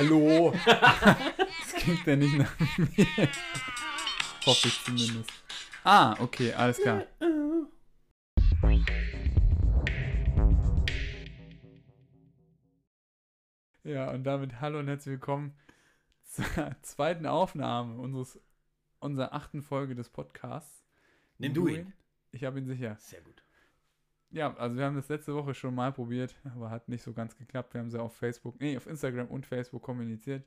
Hallo. das klingt ja nicht nach mir. Hoffe ich zumindest. Ah, okay, alles klar. Ja, und damit hallo und herzlich willkommen zur zweiten Aufnahme unseres, unserer achten Folge des Podcasts. Nimm du ihn. Ich habe ihn sicher. Sehr gut. Ja, also wir haben das letzte Woche schon mal probiert, aber hat nicht so ganz geklappt. Wir haben sie auf Facebook, nee, auf Instagram und Facebook kommuniziert.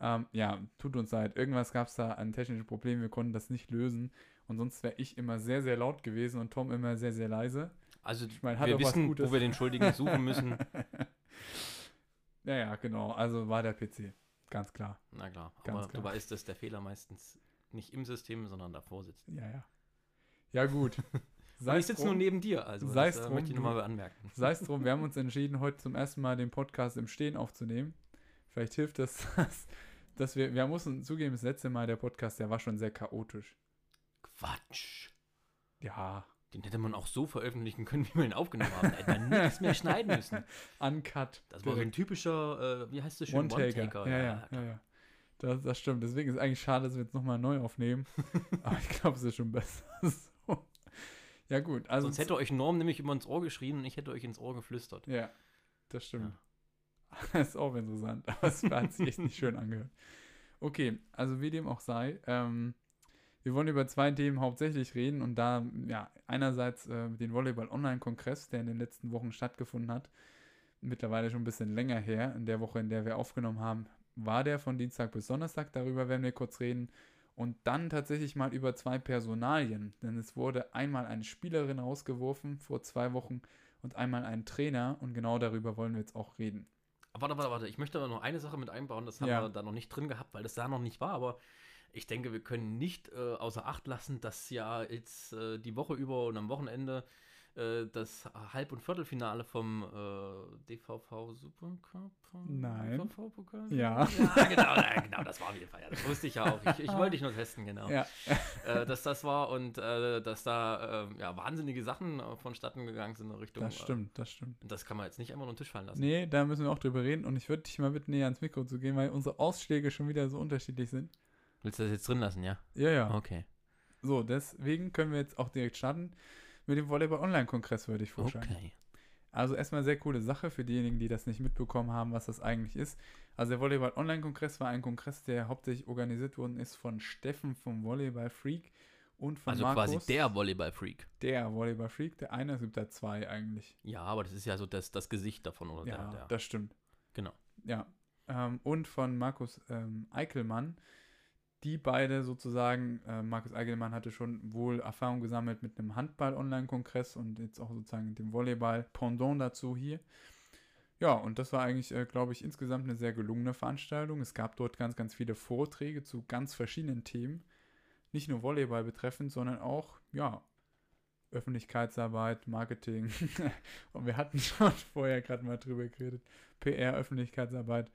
Ähm, ja, tut uns leid. Irgendwas gab es da an technischen Problemen. Wir konnten das nicht lösen. Und sonst wäre ich immer sehr, sehr laut gewesen und Tom immer sehr, sehr leise. Also Ich meine, hat wir wissen, Gutes. wo wir den Schuldigen suchen müssen. Ja, ja, genau. Also war der PC. Ganz klar. Na klar, Ganz aber klar. du weißt, dass der Fehler meistens nicht im System, sondern davor sitzt. Ja, ja. Ja, gut. Und ich sitze nur neben dir, also Sei's das äh, drum, möchte ich nochmal anmerken. Sei es drum, wir haben uns entschieden, heute zum ersten Mal den Podcast im Stehen aufzunehmen. Vielleicht hilft das, dass, dass wir, wir mussten zugeben, das letzte Mal der Podcast, der war schon sehr chaotisch. Quatsch. Ja, Den hätte man auch so veröffentlichen können, wie wir ihn aufgenommen haben. Da hätte man nichts mehr schneiden müssen. uncut. Das war so ein typischer, äh, wie heißt das schön? One-Taker. ja, ja, ja, ja. Das, das stimmt. Deswegen ist eigentlich schade, dass wir jetzt nochmal neu aufnehmen. Aber ich glaube, es ist schon besser so. Ja, gut. Also, Sonst hätte euch Norm nämlich immer ins Ohr geschrien und ich hätte euch ins Ohr geflüstert. Ja, das stimmt. Das ist auch interessant, aber es hat sich echt nicht schön angehört. Okay, also wie dem auch sei, ähm, wir wollen über zwei Themen hauptsächlich reden und da, ja, einerseits äh, den Volleyball-Online-Kongress, der in den letzten Wochen stattgefunden hat, mittlerweile schon ein bisschen länger her, in der Woche, in der wir aufgenommen haben, war der von Dienstag bis Donnerstag, darüber werden wir kurz reden. Und dann tatsächlich mal über zwei Personalien, denn es wurde einmal eine Spielerin rausgeworfen vor zwei Wochen und einmal ein Trainer und genau darüber wollen wir jetzt auch reden. Aber Warte, warte, warte. Ich möchte aber noch eine Sache mit einbauen. Das haben Ja. wir da noch nicht drin gehabt, weil das da noch nicht war. Aber ich denke, wir können nicht äh, außer Acht lassen, dass ja jetzt äh, die Woche über und am Wochenende äh, das Halb- und Viertelfinale vom äh, DVV Supercup. Nein. DVV-Pokal? Ja. Ja, genau, ja, genau, das war auf jeden Fall. Ja, das wusste ich ja auch. Ich, ich wollte dich nur testen, genau. Ja, Äh, dass das war und äh, dass da äh, ja, wahnsinnige Sachen vonstatten gegangen sind in Richtung. das stimmt, das stimmt. Das kann man jetzt nicht einfach nur den Tisch fallen lassen. Nee, da müssen wir auch drüber reden und ich würde dich mal bitten, näher ans Mikro zu gehen, weil unsere Ausschläge schon wieder so unterschiedlich sind. Willst du das jetzt drin lassen, ja? Ja, ja. Okay. So, deswegen können wir jetzt auch direkt starten mit dem Volleyball-Online-Kongress, würde ich vorschlagen. Okay. Also erstmal sehr coole Sache für diejenigen, die das nicht mitbekommen haben, was das eigentlich ist. Also der Volleyball-Online-Kongress war ein Kongress, der hauptsächlich organisiert worden ist von Steffen vom Volleyball-Freak und von Also Markus. quasi der Volleyball-Freak. Der Volleyball-Freak, der eine, es gibt da zwei eigentlich. Ja, aber das ist ja so das, das Gesicht davon, oder? Ja, der, der. das stimmt. Genau. Ja. Ähm, und von Markus ähm, Eickelmann. Die beide sozusagen, äh, Markus Eickelmann hatte schon wohl Erfahrung gesammelt mit einem Handball-Online-Kongress und jetzt auch sozusagen dem Volleyball-Pendant dazu hier. Ja, und das war eigentlich, äh, glaube ich, insgesamt eine sehr gelungene Veranstaltung. Es gab dort ganz, ganz viele Vorträge zu ganz verschiedenen Themen. Nicht nur Volleyball betreffend, sondern auch, ja, Öffentlichkeitsarbeit, Marketing. und wir hatten schon vorher gerade mal drüber geredet. PR, Öffentlichkeitsarbeit.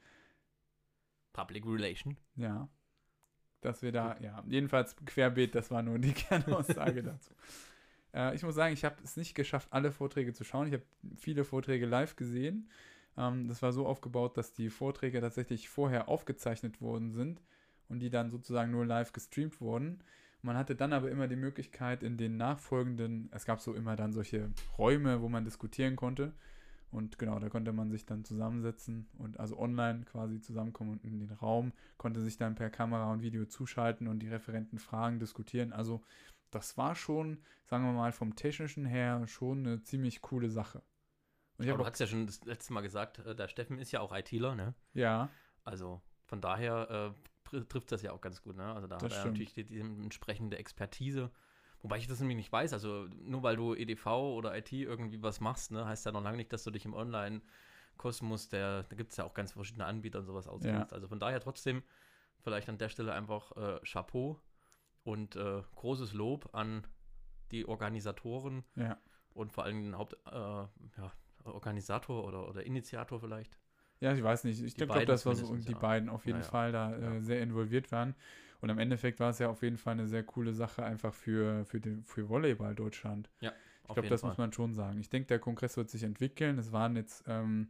Public Relation. Ja. Dass wir da, ja, jedenfalls querbeet, das war nur die Kernaussage dazu. Äh, ich muss sagen, ich habe es nicht geschafft, alle Vorträge zu schauen. Ich habe viele Vorträge live gesehen. Ähm, das war so aufgebaut, dass die Vorträge tatsächlich vorher aufgezeichnet worden sind und die dann sozusagen nur live gestreamt wurden. Man hatte dann aber immer die Möglichkeit, in den nachfolgenden, es gab so immer dann solche Räume, wo man diskutieren konnte. Und genau, da konnte man sich dann zusammensetzen und also online quasi zusammenkommen und in den Raum, konnte sich dann per Kamera und Video zuschalten und die Referenten Fragen diskutieren. Also das war schon, sagen wir mal, vom technischen her schon eine ziemlich coole Sache. Und ich Aber du hast ja schon das letzte Mal gesagt, äh, der Steffen ist ja auch ITler, ne? ja, Also von daher äh, tr- trifft das ja auch ganz gut, ne? Also da Das hat er stimmt. natürlich die, die entsprechende Expertise. Wobei ich das nämlich nicht weiß. Also nur weil du EDV oder IT irgendwie was machst, ne, heißt ja noch lange nicht, dass du dich im Online-Kosmos, der, da gibt es ja auch ganz verschiedene Anbieter und sowas auskennst. Also von daher trotzdem vielleicht an der Stelle einfach äh, Chapeau und äh, großes Lob an die Organisatoren ja. und vor allem den Haupt, äh, ja, oder, oder Initiator vielleicht. Ja, ich weiß nicht. Ich glaube, das war so die ja. beiden auf jeden Ja, ja. Fall da äh, Ja. sehr involviert waren. Und am Endeffekt war es ja auf jeden Fall eine sehr coole Sache einfach für, für, den, für Volleyball Deutschland. Ich Auf glaube, das Fall. muss man schon sagen. Ich denke, der Kongress wird sich entwickeln. Es waren jetzt ähm,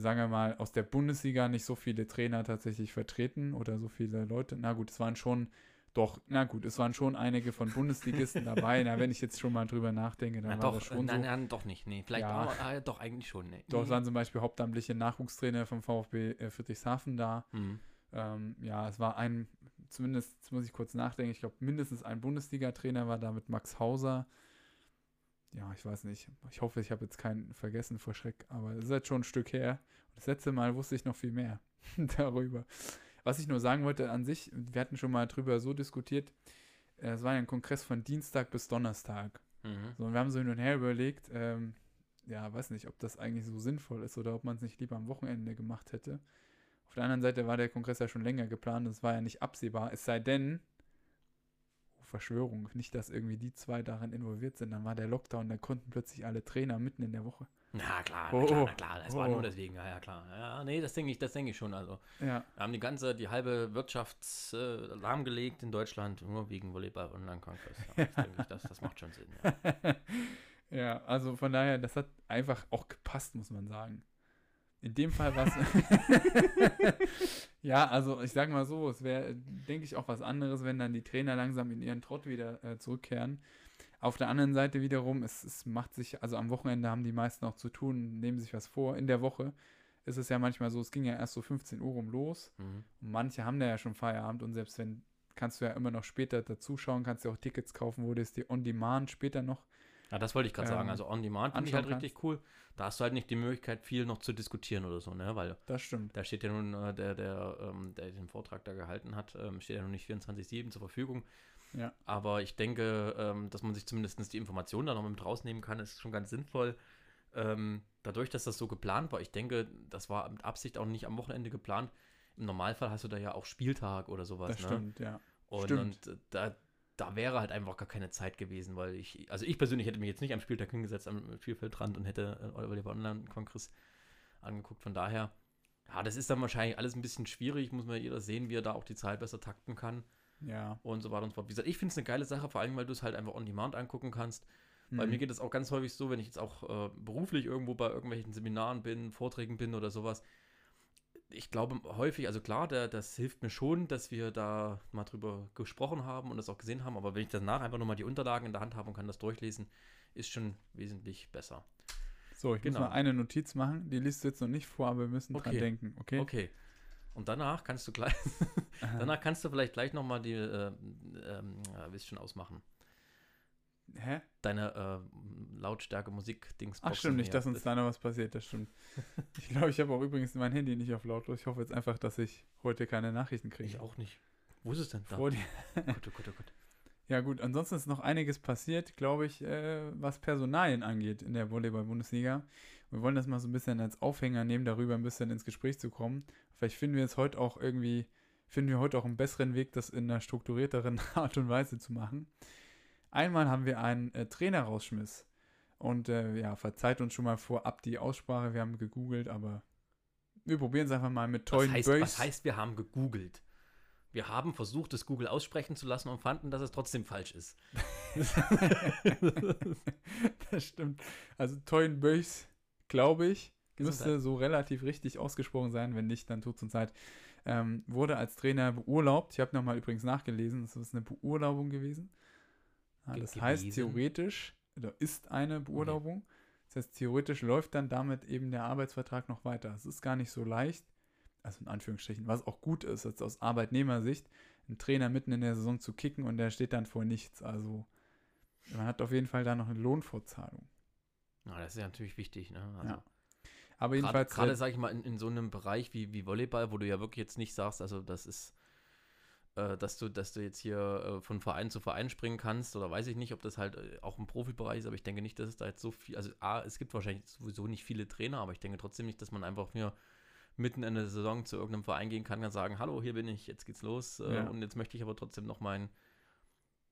sagen wir mal, aus der Bundesliga nicht so viele Trainer tatsächlich vertreten oder so viele Leute. Na gut, es waren schon, doch, na gut, es waren schon einige von Bundesligisten dabei. Na, wenn ich jetzt schon mal drüber nachdenke, dann Na, war doch, das schon nein, so. nein, doch nicht. Nee, vielleicht Ja. auch, ah, doch eigentlich schon. Nee. Doch, es waren zum Beispiel hauptamtliche Nachwuchstrainer vom VfB äh, Friedrichshafen da. Mhm. Ähm, ja, es war ein, zumindest jetzt muss ich kurz nachdenken, ich glaube mindestens ein Bundesliga-Trainer war da mit Max Hauser. Ja, ich weiß nicht. Ich hoffe, ich habe jetzt keinen vergessen vor Schreck, aber es ist jetzt schon ein Stück her. Das letzte Mal wusste ich noch viel mehr darüber. Was ich nur sagen wollte an sich, wir hatten schon mal drüber so diskutiert, äh, es war ja ein Kongress von Dienstag bis Donnerstag. Mhm. So, und wir haben so hin und her überlegt, ähm, ja, weiß nicht, ob das eigentlich so sinnvoll ist oder ob man es nicht lieber am Wochenende gemacht hätte. Auf der anderen Seite war der Kongress ja schon länger geplant, das war ja nicht absehbar, es sei denn, oh, Verschwörung, nicht, dass irgendwie die zwei daran involviert sind, dann war der Lockdown, da konnten plötzlich alle Trainer mitten in der Woche. Na klar, Oh, na klar, oh. na klar. Das war Oh. nur deswegen, ja, ja, klar. Ja, nee, das denke ich, das denke ich schon. Also, Ja, wir haben die ganze, die halbe Wirtschaft äh, lahmgelegt in Deutschland, nur wegen Volleyball Online-Kongress. Ja, das denke ich, das, das macht schon Sinn. Ja. ja, also von daher, das hat einfach auch gepasst, muss man sagen. In dem Fall war es. ja, also ich sage mal so, es wäre, denke ich, auch was anderes, wenn dann die Trainer langsam in ihren Trott wieder äh, zurückkehren. Auf der anderen Seite wiederum, es, es macht sich, also am Wochenende haben die meisten auch zu tun, nehmen sich was vor. In der Woche ist es ja manchmal so, es ging ja erst so 15 Uhr rum los. Mhm. Und manche haben da ja schon Feierabend und selbst wenn, kannst du ja immer noch später dazuschauen, kannst du auch Tickets kaufen, wo du es dir on demand später noch Ja, das wollte ich gerade sagen. Ähm, Also On Demand finde ich halt richtig cool. Da hast du halt nicht die Möglichkeit, viel noch zu diskutieren oder so, ne? Weil Das stimmt. da steht ja nun, äh, der, der, ähm, der den Vortrag da gehalten hat, ähm, steht ja nun nicht 24-7 zur Verfügung. Ja. Aber ich denke, ähm, dass man sich zumindest die Informationen da noch mit rausnehmen kann, ist schon ganz sinnvoll. Ähm, dadurch, dass das so geplant war, ich denke, das war mit Absicht auch nicht am Wochenende geplant. Im Normalfall hast du da ja auch Spieltag oder sowas. Das ne? stimmt, ja. Und, und äh, da, da wäre halt einfach gar keine Zeit gewesen, weil ich, also ich persönlich hätte mich jetzt nicht am Spieltag hingesetzt am Spielfeldrand und hätte äh, Oliver Online-Kongress angeguckt. Von daher, ja, das ist dann wahrscheinlich alles ein bisschen schwierig, muss man jeder sehen, wie er da auch die Zeit besser takten kann Ja. und so weiter und so fort. Wie gesagt, ich finde es eine geile Sache, vor allem, weil du es halt einfach on demand angucken kannst. Bei Mhm. mir geht es auch ganz häufig so, wenn ich jetzt auch äh, beruflich irgendwo bei irgendwelchen Seminaren bin, Vorträgen bin oder sowas. Ich glaube häufig, also klar, der, das hilft mir schon, dass wir da mal drüber gesprochen haben und das auch gesehen haben, aber wenn ich danach einfach nochmal die Unterlagen in der Hand habe und kann das durchlesen, ist schon wesentlich besser. So, ich Genau. muss mal eine Notiz machen. Die liest du jetzt noch nicht vor, aber wir müssen dran Okay. denken, okay? Okay. Und danach kannst du gleich, danach kannst du vielleicht gleich nochmal die, äh, ähm, willst schon ausmachen, Hä? deine äh, Lautstärke Musik-Dings. Ach, stimmt nicht, dass uns da noch was passiert, das stimmt. ich glaube, ich habe auch übrigens mein Handy nicht auf lautlos. Ich hoffe jetzt einfach, dass ich heute keine Nachrichten kriege. Ich auch nicht. Wo ist es denn? Da. Vor dir. Gut, gut, gut. Ja gut, ansonsten ist noch einiges passiert, glaube ich, äh, was Personalien angeht in der Volleyball-Bundesliga. Wir wollen das mal so ein bisschen als Aufhänger nehmen, darüber ein bisschen ins Gespräch zu kommen. Vielleicht finden wir jetzt heute auch irgendwie, finden wir heute auch einen besseren Weg, das in einer strukturierteren Art und Weise zu machen. Einmal haben wir einen äh, Trainerausschmiss. Und äh, ja, verzeiht uns schon mal vorab die Aussprache, wir haben gegoogelt, aber wir probieren es einfach mal mit Was heißt, Böys. was heißt, wir haben gegoogelt? Wir haben versucht, das Google aussprechen zu lassen und fanden, dass es trotzdem falsch ist. das stimmt. Also Toyn Böys, glaube ich, Gesundheit. müsste so relativ richtig ausgesprochen sein. Wenn nicht, dann tut es uns leid. Ähm, wurde als Trainer beurlaubt. Ich habe nochmal übrigens nachgelesen, das ist eine Beurlaubung gewesen. Ja, Ge- das heißt theoretisch, oder ist eine Beurlaubung. Das heißt, theoretisch läuft dann damit eben der Arbeitsvertrag noch weiter. Es ist gar nicht so leicht, also in Anführungsstrichen, was auch gut ist, jetzt aus Arbeitnehmersicht, einen Trainer mitten in der Saison zu kicken und der steht dann vor nichts. Also man hat auf jeden Fall da noch eine Lohnfortzahlung. Ja, das ist ja natürlich wichtig. Ne? Also, Ja. Aber Gerade, jedenfalls, gerade äh, sage ich mal, in, in so einem Bereich wie, wie Volleyball, wo du ja wirklich jetzt nicht sagst, also das ist, äh, dass du, dass du jetzt hier äh, von Verein zu Verein springen kannst, oder weiß ich nicht, ob das halt äh, auch im Profibereich ist, aber ich denke nicht, dass es da jetzt so viel, also A, es gibt wahrscheinlich sowieso nicht viele Trainer, aber ich denke trotzdem nicht, dass man einfach hier mitten in der Saison zu irgendeinem Verein gehen kann und sagen, hallo, hier bin ich, jetzt geht's los äh, Ja. und jetzt möchte ich aber trotzdem noch mein,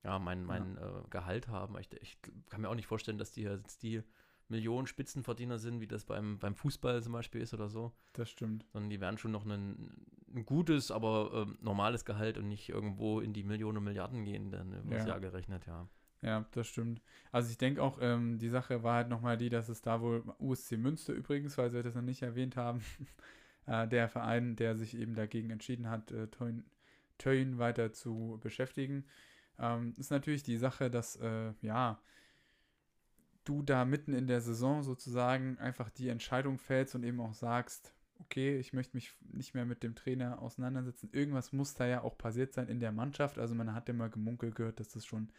ja, mein, mein äh, Gehalt haben. Ich, ich kann mir auch nicht vorstellen, dass die jetzt die Millionen Spitzenverdiener sind, wie das beim, beim Fußball zum Beispiel ist oder so, das stimmt. sondern die werden schon noch ein, ein gutes, aber ähm, normales Gehalt und nicht irgendwo in die Millionen und Milliarden gehen, dann übers Ja. Jahr gerechnet, ja. Ja, das stimmt. Also ich denke auch, ähm, die Sache war halt nochmal die, dass es da wohl USC Münster übrigens, weil wir das noch nicht erwähnt haben, äh, der Verein, der sich eben dagegen entschieden hat, äh, Töin weiter zu beschäftigen, ähm, ist natürlich die Sache, dass, äh, ja, du da mitten in der Saison sozusagen einfach die Entscheidung fällst und eben auch sagst, okay, ich möchte mich nicht mehr mit dem Trainer auseinandersetzen. Irgendwas muss da ja auch passiert sein in der Mannschaft. Also man hat immer gemunkelt gehört, dass das schon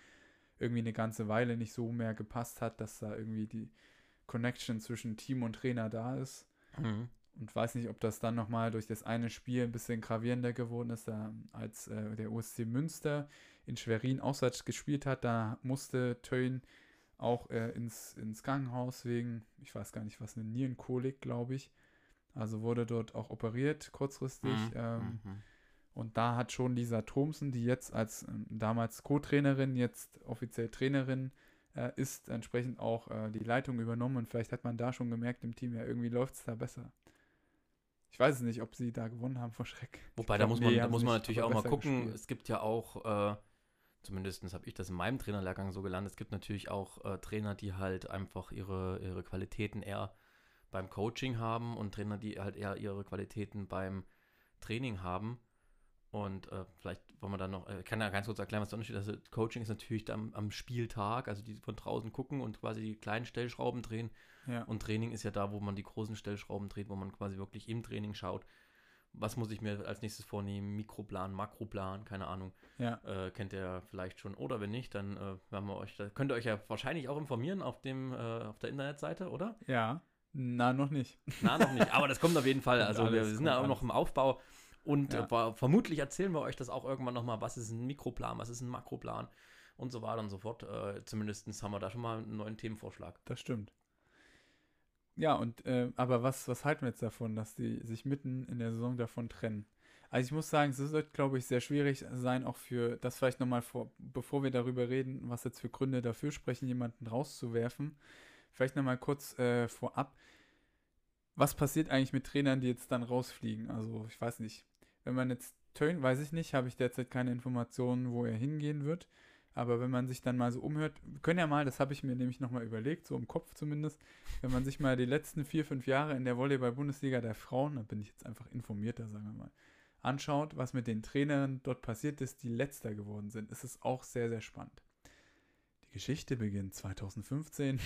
irgendwie eine ganze Weile nicht so mehr gepasst hat, dass da irgendwie die Connection zwischen Team und Trainer da ist. Mhm. Und weiß nicht, ob das dann nochmal durch das eine Spiel ein bisschen gravierender geworden ist, da, als äh, der USC Münster in Schwerin auswärts gespielt hat. Da musste Töin auch äh, ins, ins Krankenhaus wegen, ich weiß gar nicht was, eine Nierenkolik, glaube ich. Also wurde dort auch operiert, kurzfristig. Mhm. Ähm, mhm. Und da hat schon Lisa Thomsen, die jetzt als ähm, damals Co-Trainerin, jetzt offiziell Trainerin äh, ist, entsprechend auch äh, die Leitung übernommen. Und vielleicht hat man da schon gemerkt im Team, ja, irgendwie läuft es da besser. Ich weiß es nicht, ob sie da gewonnen haben vor Schreck. Wobei, glaub, da muss man, nee, da muss man natürlich auch mal gucken. Gespielt. Es gibt ja auch, äh, zumindest habe ich das in meinem Trainerlehrgang so gelernt, es gibt natürlich auch äh, Trainer, die halt einfach ihre, ihre Qualitäten eher beim Coaching haben und Trainer, die halt eher ihre Qualitäten beim Training haben. Und äh, vielleicht wollen wir dann noch, äh, kann ja ganz kurz erklären, was der Unterschied ist. Also Coaching ist natürlich am, am, Spieltag, also die von draußen gucken und quasi die kleinen Stellschrauben drehen. Ja. Und Training ist ja da, wo man die großen Stellschrauben dreht, wo man quasi wirklich im Training schaut. Was muss ich mir als nächstes vornehmen? Mikroplan, Makroplan, keine Ahnung. Ja. Äh, kennt ihr vielleicht schon. Oder wenn nicht, dann äh, werden wir euch, da könnt ihr euch ja wahrscheinlich auch informieren auf dem, äh, auf der Internetseite, oder? Ja. Na, noch nicht. Na, noch nicht. Aber das kommt auf jeden Fall. Also wir sind ja auch noch im Aufbau. Und ja. äh, vermutlich erzählen wir euch das auch irgendwann nochmal, was ist ein Mikroplan, was ist ein Makroplan und so weiter und so fort. Äh, Zumindest haben wir da schon mal einen neuen Themenvorschlag. Das stimmt. Ja, und äh, aber was, was halten wir jetzt davon, dass die sich mitten in der Saison davon trennen? Also ich muss sagen, es wird, glaube ich, sehr schwierig sein, auch für das vielleicht nochmal vor, bevor wir darüber reden, was jetzt für Gründe dafür sprechen, jemanden rauszuwerfen. Vielleicht nochmal kurz äh, vorab. Was passiert eigentlich mit Trainern, die jetzt dann rausfliegen? Also, ich weiß nicht. Wenn man jetzt Tönen, weiß ich nicht, habe ich derzeit keine Informationen, wo er hingehen wird. Aber wenn man sich dann mal so umhört, können ja mal, das habe ich mir nämlich nochmal überlegt, so im Kopf zumindest, wenn man sich mal die letzten vier, fünf Jahre in der Volleyball-Bundesliga der Frauen, da bin ich jetzt einfach informierter, sagen wir mal, anschaut, was mit den Trainern dort passiert ist, die letzter geworden sind, ist es auch sehr, sehr spannend. Die Geschichte beginnt 2015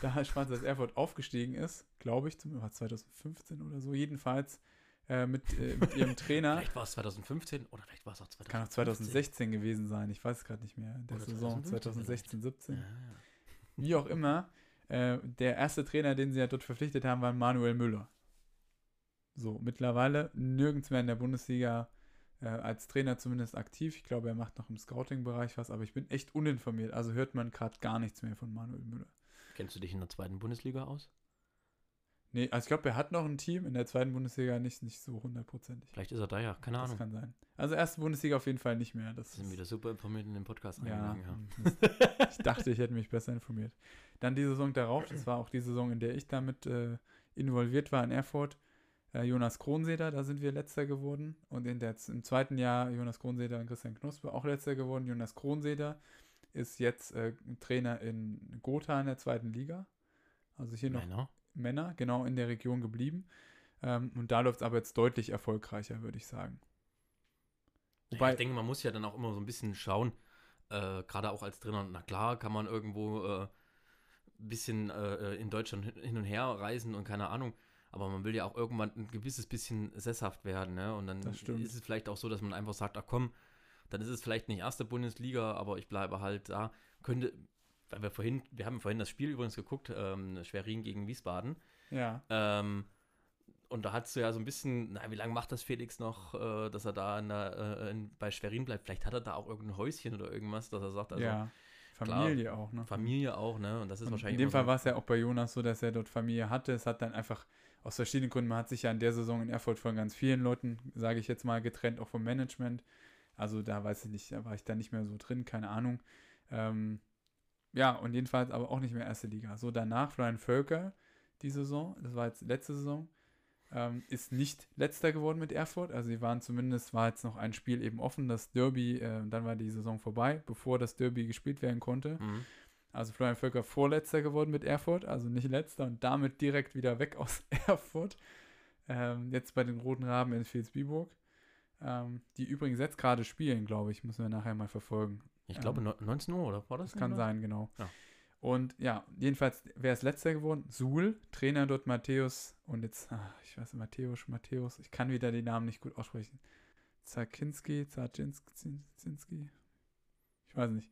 da Schwarz Erfurt aufgestiegen ist, glaube ich, war 2015 oder so, jedenfalls äh, mit, äh, mit ihrem Trainer. vielleicht war es 2015 oder vielleicht war es auch 2016. Kann auch 2016 gewesen sein, ich weiß es gerade nicht mehr. Der oder Saison 2016, 17. Ja, ja. Wie auch immer, äh, der erste Trainer, den sie ja dort verpflichtet haben, war Manuel Müller. So, mittlerweile nirgends mehr in der Bundesliga äh, als Trainer zumindest aktiv. Ich glaube, er macht noch im Scouting-Bereich was, aber ich bin echt uninformiert. Also hört man gerade gar nichts mehr von Manuel Müller. Kennst du dich in der zweiten Bundesliga aus? Nee, also ich glaube, er hat noch ein Team in der zweiten Bundesliga nicht, nicht so hundertprozentig. Vielleicht ist er da ja, keine das Ahnung. Das kann sein. Also erste Bundesliga auf jeden Fall nicht mehr. Das sind wieder super informiert in den Podcast ja, ja. ich dachte, ich hätte mich besser informiert. Dann die Saison darauf, das war auch die Saison, in der ich damit äh, involviert war in Erfurt. Äh, Jonas Kronseder, da sind wir letzter geworden. Und in der, im zweiten Jahr Jonas Kronseder und Christian Knuspe auch letzter geworden. Jonas Kronseder ist jetzt äh, Trainer in Gotha in der zweiten Liga. Also hier Männer. noch Männer, genau in der Region geblieben. Ähm, und da läuft es aber jetzt deutlich erfolgreicher, würde ich sagen. Wobei, ich denke, man muss ja dann auch immer so ein bisschen schauen, äh, gerade auch als Trainer, na klar, kann man irgendwo ein äh, bisschen äh, in Deutschland hin und her reisen und keine Ahnung. Aber man will ja auch irgendwann ein gewisses bisschen sesshaft werden. Ne? Und dann ist es vielleicht auch so, dass man einfach sagt, ach komm, dann ist es vielleicht nicht erste Bundesliga, aber ich bleibe halt da. Könnte, weil wir vorhin, wir haben vorhin das Spiel übrigens geguckt, ähm, Schwerin gegen Wiesbaden. Ja. Ähm, und da hast du ja so ein bisschen, na, wie lange macht das Felix noch, äh, dass er da in der, äh, in, bei Schwerin bleibt? Vielleicht hat er da auch irgendein Häuschen oder irgendwas, dass er sagt, also, ja. Familie klar, auch, ne? Familie auch, ne? Und das ist und wahrscheinlich. In dem Fall so war es ja auch bei Jonas so, dass er dort Familie hatte. Es hat dann einfach aus verschiedenen Gründen, man hat sich ja in der Saison in Erfurt von ganz vielen Leuten, sage ich jetzt mal, getrennt, auch vom Management. Also da weiß ich nicht, da war ich da nicht mehr so drin, keine Ahnung. Ähm, ja, und jedenfalls aber auch nicht mehr erste Liga. So danach Florian Völker die Saison, das war jetzt letzte Saison, ähm, ist nicht letzter geworden mit Erfurt. Also sie waren zumindest, war jetzt noch ein Spiel eben offen, das Derby, äh, dann war die Saison vorbei, bevor das Derby gespielt werden konnte. Mhm. Also Florian Völker vorletzter geworden mit Erfurt, also nicht letzter und damit direkt wieder weg aus Erfurt. Ähm, jetzt bei den Roten Raben in Vilsbiburg. Ähm, die übrigens jetzt gerade spielen, glaube ich, müssen wir nachher mal verfolgen. Ich glaube Ähm, neun- 19 Uhr, oder war das? Das kann oder? sein, genau. Ja. Und ja, jedenfalls, wer ist letzter geworden? Suhl, Trainer dort Matthäus und jetzt, ah, ich weiß nicht, Matthäus, Matthäus, ich kann wieder die Namen nicht gut aussprechen. Zarkinski, Zarczynski, ich weiß nicht.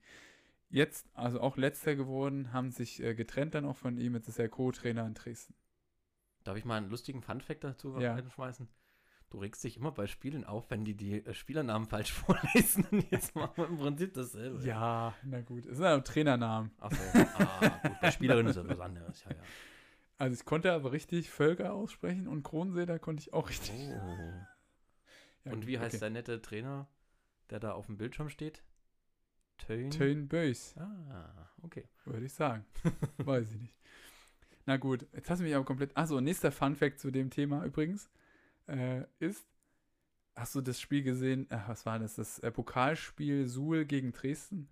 Jetzt, also auch letzter geworden, haben sich äh, getrennt dann auch von ihm, jetzt ist er Co-Trainer in Dresden. Darf ich mal einen lustigen Funfact dazu Ja. einschmeißen? Du regst dich immer bei Spielen auf, wenn die die äh, Spielernamen falsch vorlesen. Und jetzt machen wir im Prinzip dasselbe. Ja, na gut, es sind aber Trainernamen. Achso, ah, gut, bei Spielerin ist ja was anderes. Ja, ja. Also ich konnte aber richtig Völker aussprechen und Kronseeder konnte ich auch richtig. Oh. Ja, Und wie heißt okay. der nette Trainer, der da auf dem Bildschirm steht? Töne? Töne Bös. Ah, okay. Würde ich sagen. Weiß ich nicht. Na gut, jetzt hast du mich aber komplett. Achso, nächster Fun-Fact zu dem Thema übrigens äh, ist: Hast du das Spiel gesehen? Äh, was war das? Das äh, Pokalspiel Suhl gegen Dresden?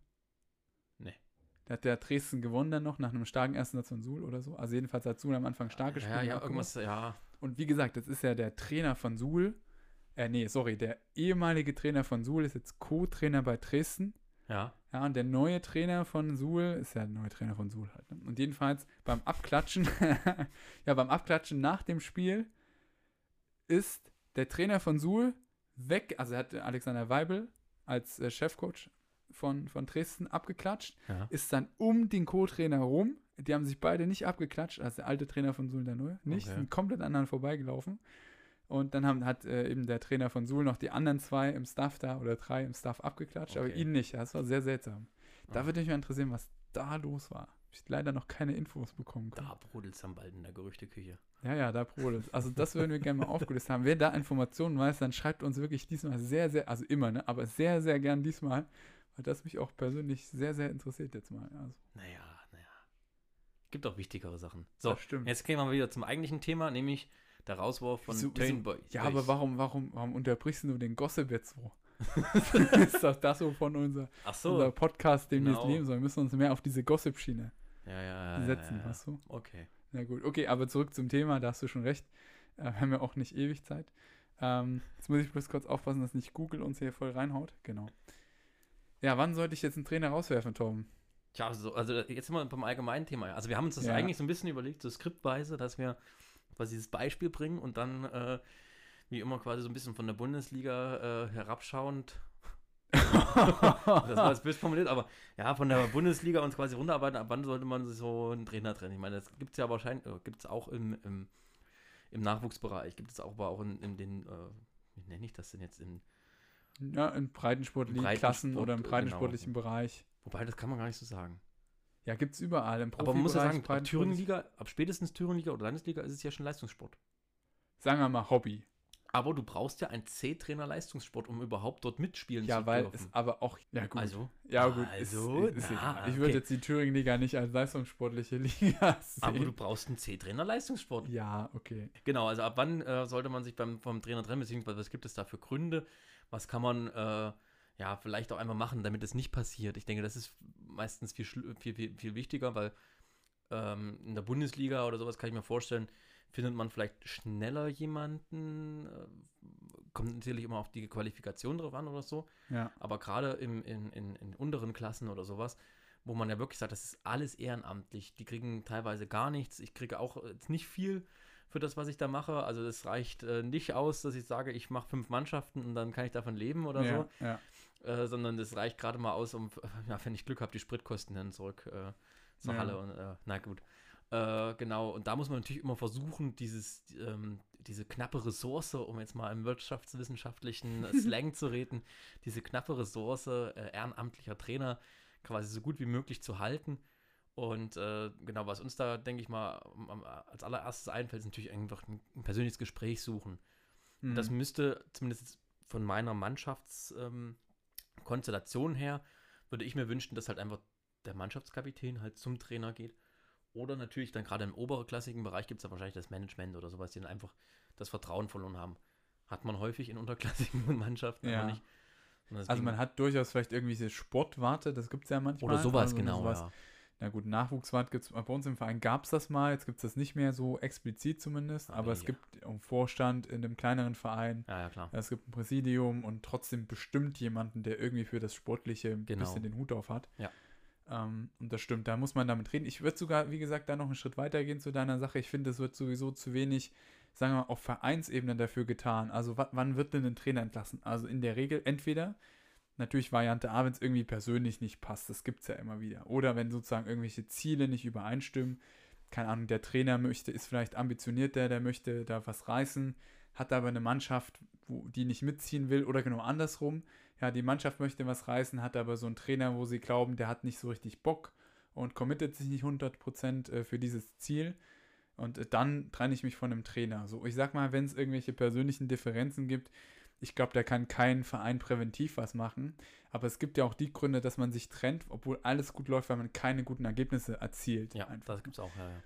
Nee. Da hat der Dresden gewonnen dann noch nach einem starken ersten Satz von Suhl oder so. Also, jedenfalls hat Suhl am Anfang stark gespielt. Ja, ja, irgendwas, ja. Und wie gesagt, das ist ja der Trainer von Suhl. Äh, nee, sorry, der ehemalige Trainer von Suhl ist jetzt Co-Trainer bei Dresden. Ja. Ja, und der neue Trainer von Suhl ist ja der neue Trainer von Suhl halt. Ne? Und jedenfalls beim Abklatschen, ja, beim Abklatschen nach dem Spiel ist der Trainer von Suhl weg, also er hat Alexander Weibel als äh, Chefcoach von, von Dresden abgeklatscht, ja. ist dann um den Co-Trainer rum. Die haben sich beide nicht abgeklatscht, also der alte Trainer von Suhl und der neue nicht, Okay. sind komplett aneinander vorbeigelaufen. Und dann haben, hat äh, eben der Trainer von Suhl noch die anderen zwei im Staff da oder drei im Staff abgeklatscht, aber Okay. ihn nicht. Das war sehr seltsam. Da Ah. würde mich mal interessieren, was da los war. Ich leider noch keine Infos bekommen. können. Da brodelt es dann bald in der Gerüchteküche. Ja, ja, da brodelt Also das würden wir gerne mal aufgelöst haben. Wer da Informationen weiß, dann schreibt uns wirklich diesmal sehr, sehr, also immer, ne, aber sehr, sehr gern diesmal, weil das mich auch persönlich sehr, sehr interessiert jetzt mal. Also, Naja, naja. Gibt auch wichtigere Sachen. So, jetzt gehen wir wieder zum eigentlichen Thema, nämlich der Rauswurf von Wieso- Töne wieso- Boy. Ja, aber warum, warum, warum unterbrichst du den Gossip jetzt so? ist doch das, wovon unser, so. unser Podcast demnächst genau. leben soll. Wir müssen uns mehr auf diese Gossip-Schiene ja, ja, ja, setzen, ja, ja. weißt du? Okay. Na gut, okay, aber zurück zum Thema, da hast du schon recht. Äh, wir haben ja auch nicht ewig Zeit. Ähm, jetzt muss ich bloß kurz aufpassen, dass nicht Google uns hier voll reinhaut. Genau. Ja, wann sollte ich jetzt einen Trainer rauswerfen, Torben? Tja, also, also jetzt sind wir beim allgemeinen Thema. Also wir haben uns das Ja. eigentlich so ein bisschen überlegt, so skriptweise, dass wir quasi dieses Beispiel bringen und dann äh, wie immer quasi so ein bisschen von der Bundesliga äh, herabschauend. das war jetzt böse formuliert, aber ja, von der Bundesliga uns quasi runterarbeiten, ab wann sollte man sich so einen Trainer trennen? Ich meine, das gibt es ja wahrscheinlich, äh, gibt es auch im, im, im Nachwuchsbereich, gibt es auch, aber auch in, in den, äh, wie nenne ich das denn jetzt, in, ja, in breitensportlichen Breitensport, Klassen oder im genau. breitensportlichen Bereich. wobei das kann man gar nicht so sagen. Ja, gibt es überall. Im Aber man muss ja sagen, ab Thüringenliga, ab spätestens Thüringenliga oder Landesliga ist es ja schon Leistungssport. Sagen wir mal Hobby. Aber du brauchst ja einen C-Trainer Leistungssport, um überhaupt dort mitspielen Ja, zu weil dürfen. es aber auch, ja gut. also, ja gut, also, ist, ist na. Ich würde okay. jetzt die Thüringen-Liga nicht als leistungssportliche Liga sehen. aber du brauchst einen C-Trainer Leistungssport. ja, okay. Genau, also ab wann äh, sollte man sich beim, vom Trainer trennen, beziehungsweise was gibt es da für Gründe? Was kann man äh, ja vielleicht auch einmal machen, damit es nicht passiert? Ich denke, das ist meistens viel, viel, viel, viel wichtiger, weil ähm, in der Bundesliga oder sowas kann ich mir vorstellen, findet man vielleicht schneller jemanden. Äh, kommt natürlich immer auf die Qualifikation drauf an oder so. Ja. Aber gerade im, in, in, in unteren Klassen oder sowas, wo man ja wirklich sagt, das ist alles ehrenamtlich. Die kriegen teilweise gar nichts. Ich kriege auch nicht viel für das, was ich da mache. Also es reicht äh, nicht aus, dass ich sage, ich mache fünf Mannschaften und dann kann ich davon leben oder ja, ja. so. Äh, sondern das reicht gerade mal aus, um, ja, wenn ich Glück habe, die Spritkosten dann zurück äh, zur Ja. Halle. Und, äh, na gut. Äh, genau, und da muss man natürlich immer versuchen, dieses, ähm, diese knappe Ressource, um jetzt mal im wirtschaftswissenschaftlichen Slang zu reden, diese knappe Ressource äh, ehrenamtlicher Trainer quasi so gut wie möglich zu halten. Und äh, genau, was uns da, denke ich mal, als allererstes einfällt, ist natürlich einfach ein, ein persönliches Gespräch suchen. Mhm. Das müsste zumindest von meiner Mannschaftskonstellation ähm, her, würde ich mir wünschen, dass halt einfach der Mannschaftskapitän halt zum Trainer geht Oder natürlich dann gerade im oberklassigen Bereich gibt es ja wahrscheinlich das Management oder sowas, die dann einfach das Vertrauen verloren haben. Hat man häufig in unterklassigen Mannschaften, Ja. nicht. Also man hat durchaus vielleicht irgendwie diese Sportwarte, das gibt es ja manchmal. oder sowas, also genau. sowas. Ja. Na gut, Nachwuchswart gibt es bei uns im Verein gab es das mal, jetzt gibt es das nicht mehr so explizit zumindest, Aber aber es ja. gibt einen Vorstand in einem kleineren Verein, ja, ja, klar. es gibt ein Präsidium und trotzdem bestimmt jemanden, der irgendwie für das Sportliche ein Genau. bisschen den Hut auf hat. Ja. Ähm, und das stimmt, da muss man damit reden. Ich würde sogar, wie gesagt, da noch einen Schritt weiter gehen zu deiner Sache. Ich finde, es wird sowieso zu wenig, sagen wir mal, auf Vereinsebene dafür getan. Also wa- wann wird denn ein Trainer entlassen? Also in der Regel entweder Natürlich Variante A, wenn es irgendwie persönlich nicht passt, das gibt es ja immer wieder. Oder wenn sozusagen irgendwelche Ziele nicht übereinstimmen. Keine Ahnung, der Trainer möchte, ist vielleicht ambitionierter, der möchte da was reißen, hat aber eine Mannschaft, wo, die nicht mitziehen will oder genau andersrum. Ja, die Mannschaft möchte was reißen, hat aber so einen Trainer, wo sie glauben, der hat nicht so richtig Bock und committet sich nicht 100% äh, für dieses Ziel. Und äh, dann trenne ich mich von einem Trainer. So, ich sag mal, wenn es irgendwelche persönlichen Differenzen gibt, ich glaube, da kann kein Verein präventiv was machen. Aber es gibt ja auch die Gründe, dass man sich trennt, obwohl alles gut läuft, weil man keine guten Ergebnisse erzielt. Ja, Einfach. das gibt's auch, ja, ja.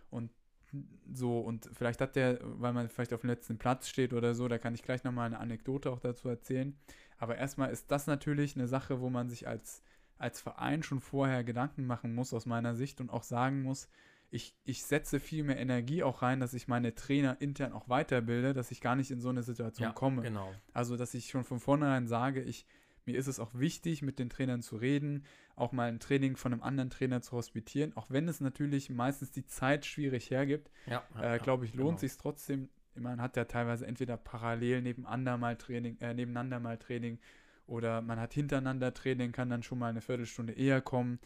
So, und vielleicht hat der, weil man vielleicht auf dem letzten Platz steht oder so, da kann ich gleich nochmal eine Anekdote auch dazu erzählen. Aber erstmal ist das natürlich eine Sache, wo man sich als, als Verein schon vorher Gedanken machen muss, aus meiner Sicht, und auch sagen muss, ich, ich setze viel mehr Energie auch rein, dass ich meine Trainer intern auch weiterbilde, dass ich gar nicht in so eine Situation Ja, komme. genau. Also, dass ich schon von vornherein sage, ich, mir ist es auch wichtig, mit den Trainern zu reden, auch mal ein Training von einem anderen Trainer zu hospitieren, auch wenn es natürlich meistens die Zeit schwierig hergibt, Ja, äh, glaube ich, lohnt genau. sich trotzdem. Man hat ja teilweise entweder parallel nebeneinander mal Training, äh, nebeneinander mal Training oder man hat hintereinander Training, kann dann schon mal eine Viertelstunde eher kommen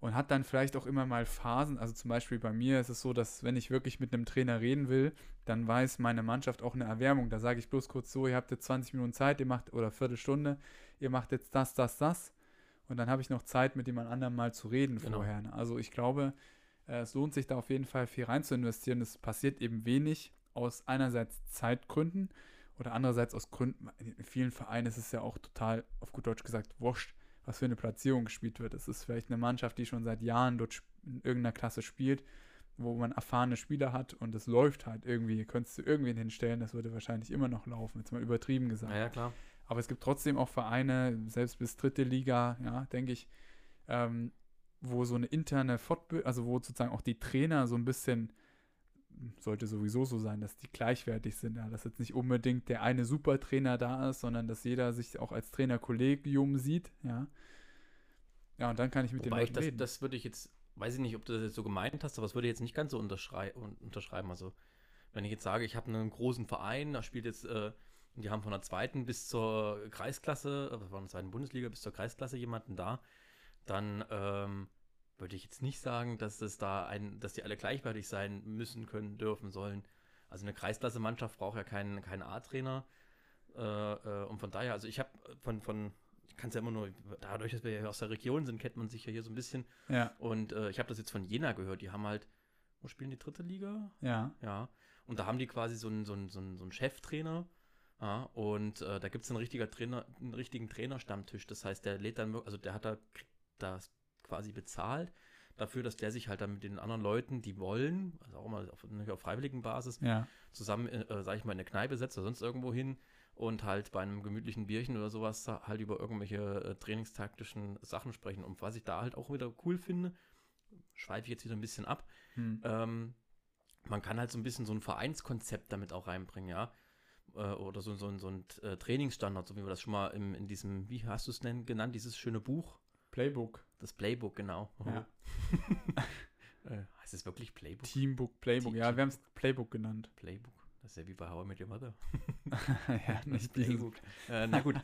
und hat dann vielleicht auch immer mal Phasen. Also zum Beispiel bei mir ist es so, dass wenn ich wirklich mit einem Trainer reden will, dann weiß meine Mannschaft auch eine Erwärmung. Da sage ich bloß kurz so, ihr habt jetzt 20 Minuten Zeit, ihr macht oder Viertelstunde, ihr macht jetzt das, das, das. Und dann habe ich noch Zeit, mit jemand anderem mal zu reden Genau. vorher. Also ich glaube, äh, es lohnt sich da auf jeden Fall viel rein zu investieren. Es passiert eben wenig aus einerseits Zeitgründen oder andererseits aus Gründen, in vielen Vereinen ist es ja auch total, auf gut Deutsch gesagt, wurscht, was für eine Platzierung gespielt wird. Es ist vielleicht eine Mannschaft, die schon seit Jahren dort in irgendeiner Klasse spielt, wo man erfahrene Spieler hat und es läuft halt irgendwie. Könntest du irgendwen hinstellen, das würde wahrscheinlich immer noch laufen, jetzt mal übertrieben gesagt. Ja, ja, klar. Aber es gibt trotzdem auch Vereine, selbst bis dritte Liga, ja, denke ich, ähm, wo so eine interne Fortbildung, also wo sozusagen auch die Trainer so ein bisschen, sollte sowieso so sein, dass die gleichwertig sind, ja, dass jetzt nicht unbedingt der eine Supertrainer da ist, sondern dass jeder sich auch als Trainerkollegium sieht, ja. Ja, und dann kann ich mit Wobei den Leuten das, reden. das würde ich jetzt, weiß ich nicht, ob du das jetzt so gemeint hast, aber das würde ich jetzt nicht ganz so unterschrei un- unterschreiben. Also, wenn ich jetzt sage, ich habe einen großen Verein, da spielt jetzt, äh, die haben von der zweiten bis zur Kreisklasse, äh, von der zweiten Bundesliga bis zur Kreisklasse jemanden da, dann ähm, würde ich jetzt nicht sagen, dass es da ein, dass die alle gleichwertig sein müssen, können, dürfen, sollen. Also eine Kreisklasse-Mannschaft braucht ja keinen, keinen A-Trainer. Äh, äh, und von daher, also ich habe von, von, ich kann es ja immer nur, dadurch, dass wir ja aus der Region sind, kennt man sich ja hier so ein bisschen. ja, Und äh, ich habe das jetzt von Jena gehört, die haben halt, wo spielen die dritte Liga? ja, Ja. Und da haben die quasi so einen, so einen, so einen, so einen Cheftrainer. Ja, und äh, da gibt es einen, richtiger Trainer, einen richtigen Trainerstammtisch. Das heißt, der lädt dann, also der hat da, das quasi bezahlt dafür, dass der sich halt dann mit den anderen Leuten, die wollen, also auch mal auf, nicht auf freiwilligen Basis, ja, zusammen, äh, sag ich mal, in eine Kneipe setzt oder sonst irgendwo hin und halt bei einem gemütlichen Bierchen oder sowas halt über irgendwelche äh, trainingstaktischen Sachen sprechen. Und was ich da halt auch wieder cool finde, schweife ich jetzt wieder ein bisschen ab, hm. ähm, man kann halt so ein bisschen so ein Vereinskonzept damit auch reinbringen, ja. Äh, oder so, so, ein- so ein äh, Trainingsstandard, so wie wir das schon mal im, in diesem, wie hast du es denn genannt, dieses schöne Buch? Playbook, Das Playbook, genau. Ja. äh, heißt es wirklich Playbook? Teambook, Playbook, Team- ja, wir haben es Playbook genannt. Playbook. Das ist ja wie bei How I Met Your Mother. ja, nicht dieses Äh, na gut.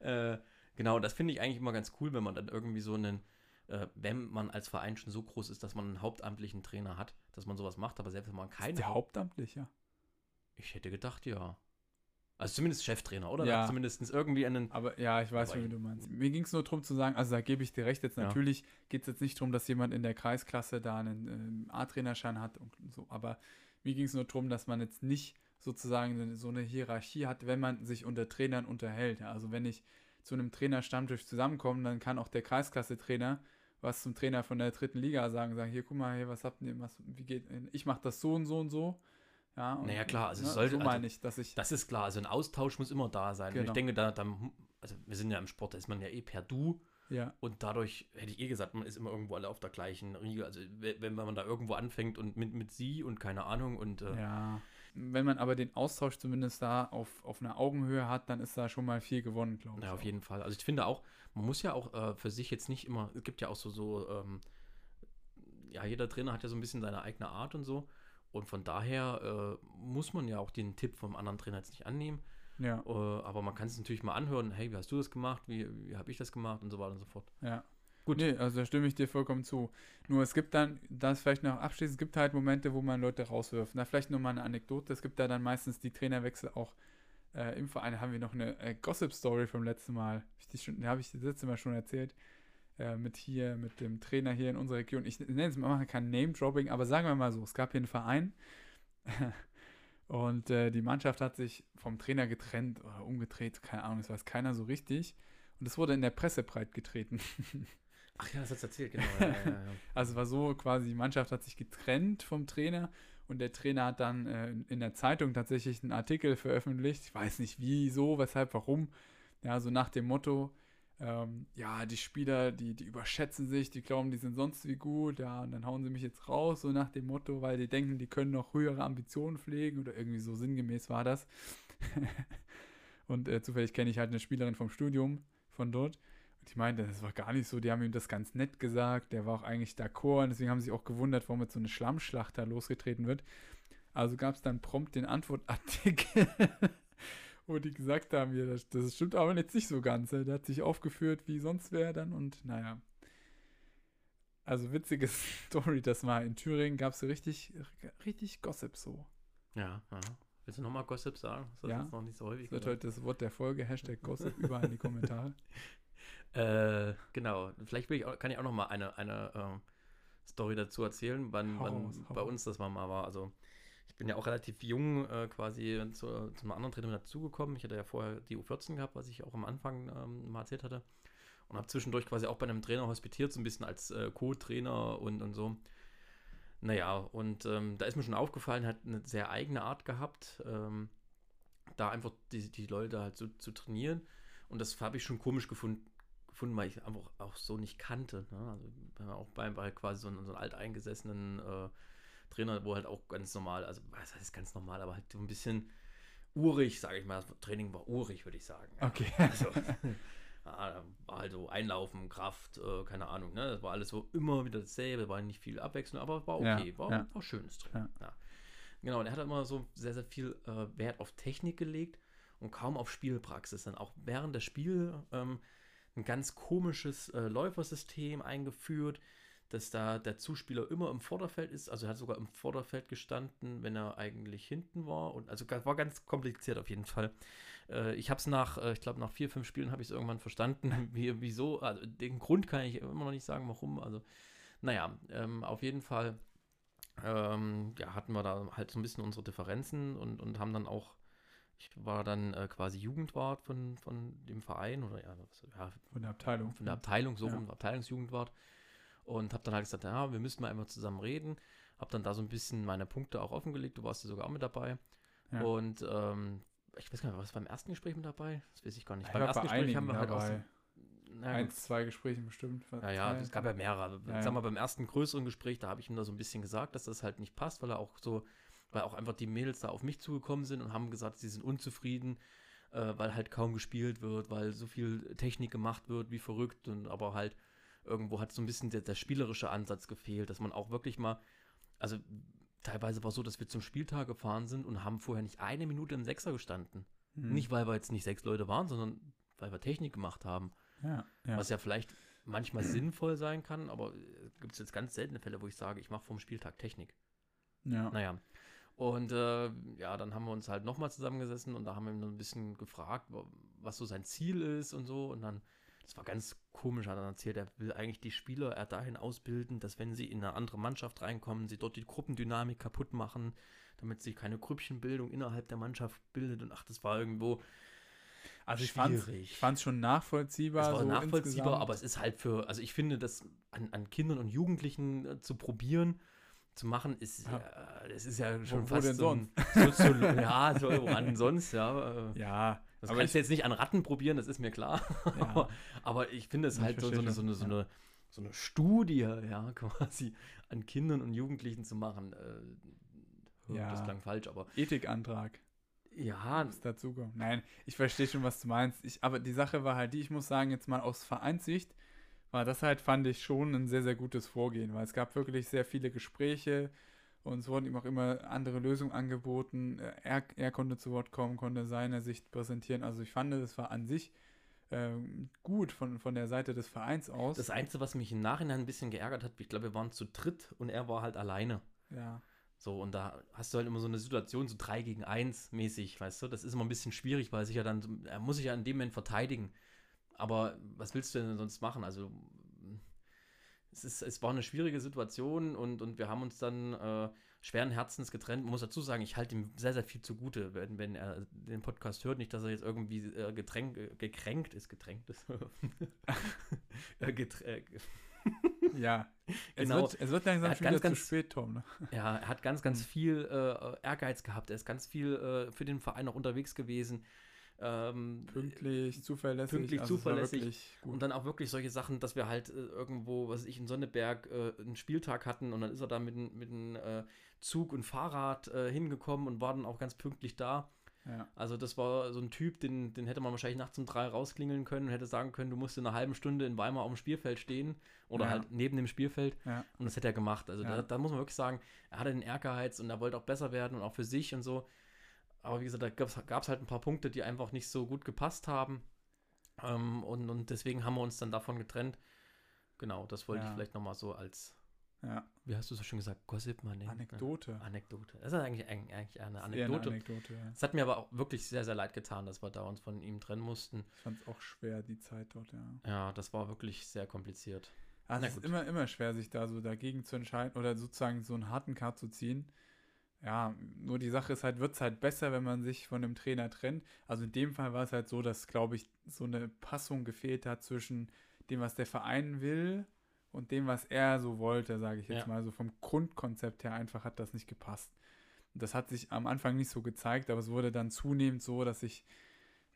Äh, genau, das finde ich eigentlich immer ganz cool, wenn man dann irgendwie so einen, äh, wenn man als Verein schon so groß ist, dass man einen hauptamtlichen Trainer hat, dass man sowas macht, aber selbst wenn man Ist keinen der Haupt- hauptamtlich, ja. Ich hätte gedacht, ja. Also zumindest Cheftrainer, oder? Ja. Zumindest irgendwie einen. Aber ja, ich weiß wie du meinst. Mir ging es nur darum zu sagen, also da gebe ich dir recht, jetzt Ja. natürlich geht es jetzt nicht darum, dass jemand in der Kreisklasse da einen ähm, A-Trainerschein hat und so, aber mir ging es nur darum, dass man jetzt nicht sozusagen so eine Hierarchie hat, wenn man sich unter Trainern unterhält. Also wenn ich zu einem Trainerstammtisch zusammenkomme, dann kann auch der Kreisklasse-Trainer was zum Trainer von der dritten Liga sagen, sagen, hier, guck mal, hier, was habt ihr, was, wie geht, ich mache das so und so und so. Ja, und, Naja, klar, also ne, es sollte- so meine also ich, dass ich, Das ist klar, also ein Austausch muss immer da sein. Und Genau. ich denke, da, da, also wir sind ja im Sport, da ist man ja eh per Du ja, und dadurch hätte ich eh gesagt, man ist immer irgendwo alle auf der gleichen Riege. Also we- wenn man da irgendwo anfängt und mit, mit sie und keine Ahnung und äh, ja. Wenn man aber den Austausch zumindest da auf, auf einer Augenhöhe hat, dann ist da schon mal viel gewonnen, glaube ich. Ja, auf auch. jeden Fall. Also ich finde auch, man muss ja auch äh, für sich jetzt nicht immer, es gibt ja auch so, so ähm, ja, jeder Trainer hat ja so ein bisschen seine eigene Art und so. Und von daher äh, muss man ja auch den Tipp vom anderen Trainer jetzt nicht annehmen. Ja, Äh, aber man kann es natürlich mal anhören, hey, wie hast du das gemacht, wie, wie habe ich das gemacht und so weiter und so fort. ja. Gut. Nee, also da stimme ich dir vollkommen zu. Nur es gibt dann, das vielleicht noch abschließend, es gibt halt Momente, wo man Leute rauswirft. Na, vielleicht nur mal eine Anekdote. Es gibt da dann meistens die Trainerwechsel auch äh, im Verein. Da haben wir noch eine äh, Gossip-Story vom letzten Mal. Ich die habe ich das letzte Mal schon erzählt. Äh, mit hier, mit dem Trainer hier in unserer Region. Ich nenne es mal, kein Name-Dropping, aber sagen wir mal so, es gab hier einen Verein und äh, die Mannschaft hat sich vom Trainer getrennt oder umgedreht, keine Ahnung, das weiß keiner so richtig. Und es wurde in der Presse breit getreten. Ach ja, das hast du erzählt, genau. ja, ja, ja. Also es war so quasi, die Mannschaft hat sich getrennt vom Trainer und der Trainer hat dann äh, in- in der Zeitung tatsächlich einen Artikel veröffentlicht. Ich weiß nicht wieso, weshalb, warum. Ja, so nach dem Motto, ähm, ja, die Spieler, die, die überschätzen sich, die glauben, die sind sonst wie gut, ja, und dann hauen sie mich jetzt raus, so nach dem Motto, weil die denken, die können noch höhere Ambitionen pflegen oder irgendwie so sinngemäß war das. und äh, zufällig kenne ich halt eine Spielerin vom Studium von dort. Und ich meinte, das war gar nicht so, die haben ihm das ganz nett gesagt, der war auch eigentlich d'accord und deswegen haben sie sich auch gewundert, warum jetzt so eine Schlammschlacht da losgetreten wird. Also gab es dann prompt den Antwortartikel, wo die gesagt haben, ja, das, das stimmt aber jetzt nicht so ganz. Der hat sich aufgeführt wie sonst wer dann und naja. Also witzige Story, das war in Thüringen, gab es so richtig, richtig Gossip so. ja, ja. Willst du nochmal Gossip sagen? Das Ja. jetzt noch nicht so häufig Das wird heute das Wort der Folge, Hashtag Gossip, überall in die Kommentare. Äh, genau. Vielleicht ich auch, kann ich auch noch mal eine, eine ähm, Story dazu erzählen, wann, Hau wann raus, bei raus. uns das mal war. Also bin ja auch relativ jung äh, quasi zu, zu einem anderen Trainer dazugekommen. Ich hatte ja vorher die U14 gehabt, was ich auch am Anfang ähm, mal erzählt hatte. Und habe zwischendurch quasi auch bei einem Trainer hospitiert, so ein bisschen als äh, Co-Trainer und, und so. Naja, und ähm, da ist mir schon aufgefallen, hat eine sehr eigene Art gehabt, ähm, da einfach die, die Leute halt so zu trainieren. Und das habe ich schon komisch gefunden, gefunden, weil ich einfach auch so nicht kannte. Ne? Also auch bei, bei quasi so einem, so einem alteingesessenen äh, Trainer, wo halt auch ganz normal, also was heißt ganz normal, aber halt so ein bisschen urig, sage ich mal. Das Training war urig, würde ich sagen. Okay. Also, ja, war halt so Einlaufen, Kraft, äh, keine Ahnung, ne? Das war alles so immer wieder dasselbe, war nicht viel Abwechslung, aber war Ja, okay, war, ja. war schönes Training. Ja. Ja. Genau, und er hat halt immer so sehr, sehr viel äh, Wert auf Technik gelegt und kaum auf Spielpraxis. Dann auch während des Spiels ähm, ein ganz komisches äh, Läufersystem eingeführt, dass da der Zuspieler immer im Vorderfeld ist. Also er hat sogar im Vorderfeld gestanden, wenn er eigentlich hinten war. Und also war ganz kompliziert auf jeden Fall. Äh, ich habe es nach, äh, ich glaube, nach vier, fünf Spielen habe ich es irgendwann verstanden, wie, wieso. Also den Grund kann ich immer noch nicht sagen, warum. Also, naja, ähm, auf jeden Fall ähm, ja, hatten wir da halt so ein bisschen unsere Differenzen und, und haben dann auch, ich war dann äh, quasi Jugendwart von, von dem Verein oder ja, was, ja Von der Abteilung. von der Abteilung, so Ja. rum, Abteilungsjugendwart. Und habe dann halt gesagt, ja, wir müssen mal einmal zusammen reden. Habe dann da so ein bisschen meine Punkte auch offengelegt. Du warst ja sogar auch mit dabei. Ja. Und ähm, ich weiß gar nicht, was beim ersten Gespräch mit dabei? Das weiß ich gar nicht. Ich beim ersten bei Gespräch haben wir halt auch dabei. so, na gut, Eins, zwei Gesprächen bestimmt. ja, ja, es gab ja mehrere. Ja, ja. Sag mal, beim ersten größeren Gespräch, da habe ich ihm da so ein bisschen gesagt, dass das halt nicht passt, weil er auch so, weil auch einfach die Mädels da auf mich zugekommen sind und haben gesagt, sie sind unzufrieden, äh, weil halt kaum gespielt wird, weil so viel Technik gemacht wird, wie verrückt und aber halt irgendwo hat so ein bisschen der, der spielerische Ansatz gefehlt, dass man auch wirklich mal, also teilweise war es so, dass wir zum Spieltag gefahren sind und haben vorher nicht eine Minute im Sechser gestanden. Hm. Nicht, weil wir jetzt nicht sechs Leute waren, sondern weil wir Technik gemacht haben. Ja, ja. Was ja vielleicht manchmal sinnvoll sein kann, aber gibt es jetzt ganz seltene Fälle, wo ich sage, ich mache vom Spieltag Technik. ja. Naja. Und äh, ja, dann haben wir uns halt nochmal zusammengesessen und da haben wir ihn so ein bisschen gefragt, wa- was so sein Ziel ist und so. Und dann, das war ganz komisch, hat er erzählt, er will eigentlich die Spieler er dahin ausbilden, dass wenn sie in eine andere Mannschaft reinkommen, sie dort die Gruppendynamik kaputt machen, damit sich keine Grüppchenbildung innerhalb der Mannschaft bildet. Und ach, das war irgendwo. Also ich fand schwierig. es schon nachvollziehbar. Es war so nachvollziehbar, insgesamt. aber es ist halt für, also ich finde, das an, an Kindern und Jugendlichen äh, zu probieren, zu machen, ist Ja. ja, das ist ja schon wo fast denn so ein, so, so, ja, so woran sonst, ja. äh, Ja, Das aber kannst du jetzt nicht an Ratten probieren, das ist mir klar. ja, aber, ich finde es halt so, so, eine, so, eine, so, eine, so eine Studie, ja, quasi an Kindern und Jugendlichen zu machen. Äh, Ja. Das klang falsch, aber Ethikantrag ja, ist dazu kommen. Nein, ich verstehe schon, was du meinst. Ich, aber die Sache war halt die, ich muss sagen, jetzt mal aus Vereinssicht, war das halt, fand ich schon ein sehr, sehr gutes Vorgehen, weil es gab wirklich sehr viele Gespräche und es wurden ihm auch immer andere Lösungen angeboten. Er, er konnte zu Wort kommen, konnte seine Sicht präsentieren. Also ich fand, das war an sich ähm, gut von, von der Seite des Vereins aus. das Einzige, was mich im Nachhinein ein bisschen geärgert hat, ich glaube, wir waren zu dritt und er war halt alleine. ja. So, und da hast du halt immer so eine Situation, so 3 gegen 1 mäßig, weißt du? Das ist immer ein bisschen schwierig, weil sich ja dann, er muss sich ja in dem Moment verteidigen. Aber was willst du denn sonst machen? Also, es, ist, es war eine schwierige Situation und, und wir haben uns dann äh, schweren Herzens getrennt. Man muss dazu sagen, ich halte ihm sehr, sehr viel zugute, wenn, wenn er den Podcast hört. Nicht, dass er jetzt irgendwie äh, getränk, äh, gekränkt ist, getränkt ist. äh, geträ äh, Ja, es, Genau. wird, es wird langsam Er hat schon wieder ganz, zu ganz- spät, Tom. Ne? Ja, er hat ganz, ganz Hm. viel äh, Ehrgeiz gehabt. Er ist ganz viel äh, für den Verein auch unterwegs gewesen. Ähm, Pünktlich, zuverlässig. Pünktlich, also zuverlässig. und dann auch wirklich solche Sachen, dass wir halt äh, irgendwo, was ich, in Sonneberg äh, einen Spieltag hatten und dann ist er da mit, mit einem äh, Zug und Fahrrad äh, hingekommen und war dann auch ganz pünktlich da. ja. Also das war so ein Typ, den, den hätte man wahrscheinlich nachts um drei rausklingeln können und hätte sagen können, du musst in einer halben Stunde in Weimar auf dem Spielfeld stehen oder Ja. halt neben dem Spielfeld. Ja. Und das hätte er gemacht. Also da, da muss man wirklich sagen, er hatte den Ehrgeiz und er wollte auch besser werden und auch für sich und so. Aber wie gesagt, da gab es halt ein paar Punkte, die einfach nicht so gut gepasst haben. Ähm, und, und deswegen haben wir uns dann davon getrennt. Genau, das wollte Ja. ich vielleicht nochmal so als, ja. wie hast du so schön gesagt, Gossip nennen. Anekdote. Ja, Anekdote. Das ist eigentlich, eigentlich eine Anekdote. Eine Anekdote. Es hat mir aber auch wirklich sehr, sehr leid getan, dass wir da uns von ihm trennen mussten. Ich fand es auch schwer, die Zeit dort, ja. Ja, das war wirklich sehr kompliziert. Also es ist immer, immer schwer, sich da so dagegen zu entscheiden oder sozusagen so einen harten Cut zu ziehen. Ja, nur die Sache ist halt, wird es halt besser, wenn man sich von dem Trainer trennt. Also in dem Fall war es halt so, dass, glaube ich, so eine Passung gefehlt hat zwischen dem, was der Verein will und dem, was er so wollte, sage ich jetzt Ja. mal. So vom Grundkonzept her einfach hat das nicht gepasst. Und das hat sich am Anfang nicht so gezeigt, aber es wurde dann zunehmend so, dass sich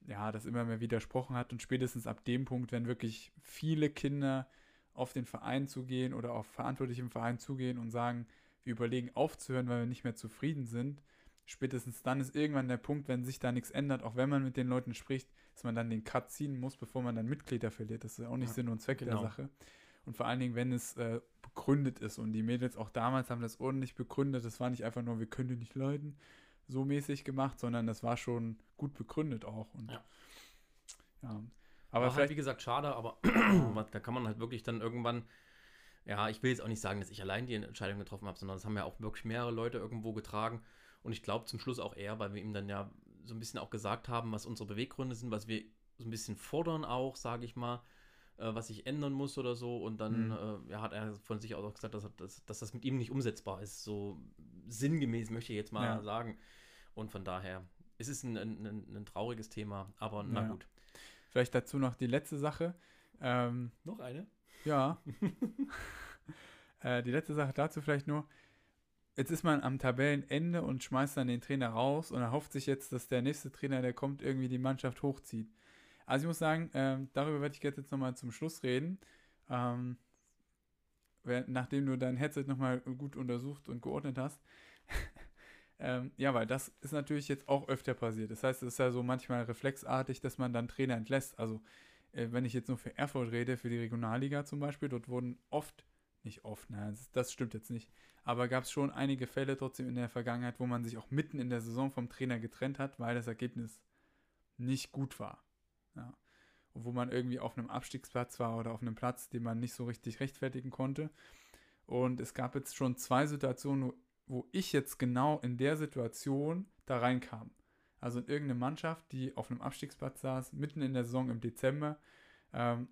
ja, das immer mehr widersprochen hat und spätestens ab dem Punkt, wenn wirklich viele Kinder auf den Verein zugehen oder auf Verantwortliche im Verein zugehen und sagen, wir überlegen aufzuhören, weil wir nicht mehr zufrieden sind. Spätestens dann ist irgendwann der Punkt, wenn sich da nichts ändert, auch wenn man mit den Leuten spricht, dass man dann den Cut ziehen muss, bevor man dann Mitglieder verliert. Das ist ja auch nicht Ja, Sinn und Zweck genau. der Sache. Und vor allen Dingen, wenn es äh, begründet ist. Und die Mädels auch damals haben das ordentlich begründet. Das war nicht einfach nur, wir können die nicht leiden, so mäßig gemacht, sondern das war schon gut begründet auch. Und, Ja. ja. Aber halt, vielleicht wie gesagt, schade, aber da kann man halt wirklich dann irgendwann, ja, ich will jetzt auch nicht sagen, dass ich allein die Entscheidung getroffen habe, sondern das haben ja auch wirklich mehrere Leute irgendwo getragen. Und ich glaube zum Schluss auch er, weil wir ihm dann ja so ein bisschen auch gesagt haben, was unsere Beweggründe sind, was wir so ein bisschen fordern auch, sage ich mal, äh, was sich ändern muss oder so. Und dann Mhm. äh, ja, hat er von sich aus auch gesagt, dass, er- dass, dass das mit ihm nicht umsetzbar ist. So sinngemäß möchte ich jetzt mal Ja. sagen. Und von daher, es ist ein, ein, ein, ein trauriges Thema, aber na Ja. gut. Vielleicht dazu noch die letzte Sache. Ähm, Noch eine? Ja. äh, die letzte Sache dazu vielleicht nur. Jetzt ist man am Tabellenende und schmeißt dann den Trainer raus und erhofft sich jetzt, dass der nächste Trainer, der kommt, irgendwie die Mannschaft hochzieht. Also ich muss sagen, ähm, darüber werde ich jetzt nochmal zum Schluss reden. Ähm, nachdem du dein Headset nochmal gut untersucht und geordnet hast. ähm, ja, weil das ist natürlich jetzt auch öfter passiert. Das heißt, es ist ja so manchmal reflexartig, dass man dann Trainer entlässt. Also äh, wenn ich jetzt nur für Erfurt rede, für die Regionalliga zum Beispiel, dort wurden oft, nicht oft, nein, das, das stimmt jetzt nicht, aber gab es schon einige Fälle trotzdem in der Vergangenheit, wo man sich auch mitten in der Saison vom Trainer getrennt hat, weil das Ergebnis nicht gut war. Ja. Und wo man irgendwie auf einem Abstiegsplatz war oder auf einem Platz, den man nicht so richtig rechtfertigen konnte. Und es gab jetzt schon zwei Situationen, wo ich jetzt genau in der Situation da reinkam. Also in irgendeine Mannschaft, die auf einem Abstiegsplatz saß, mitten in der Saison im Dezember. Ähm,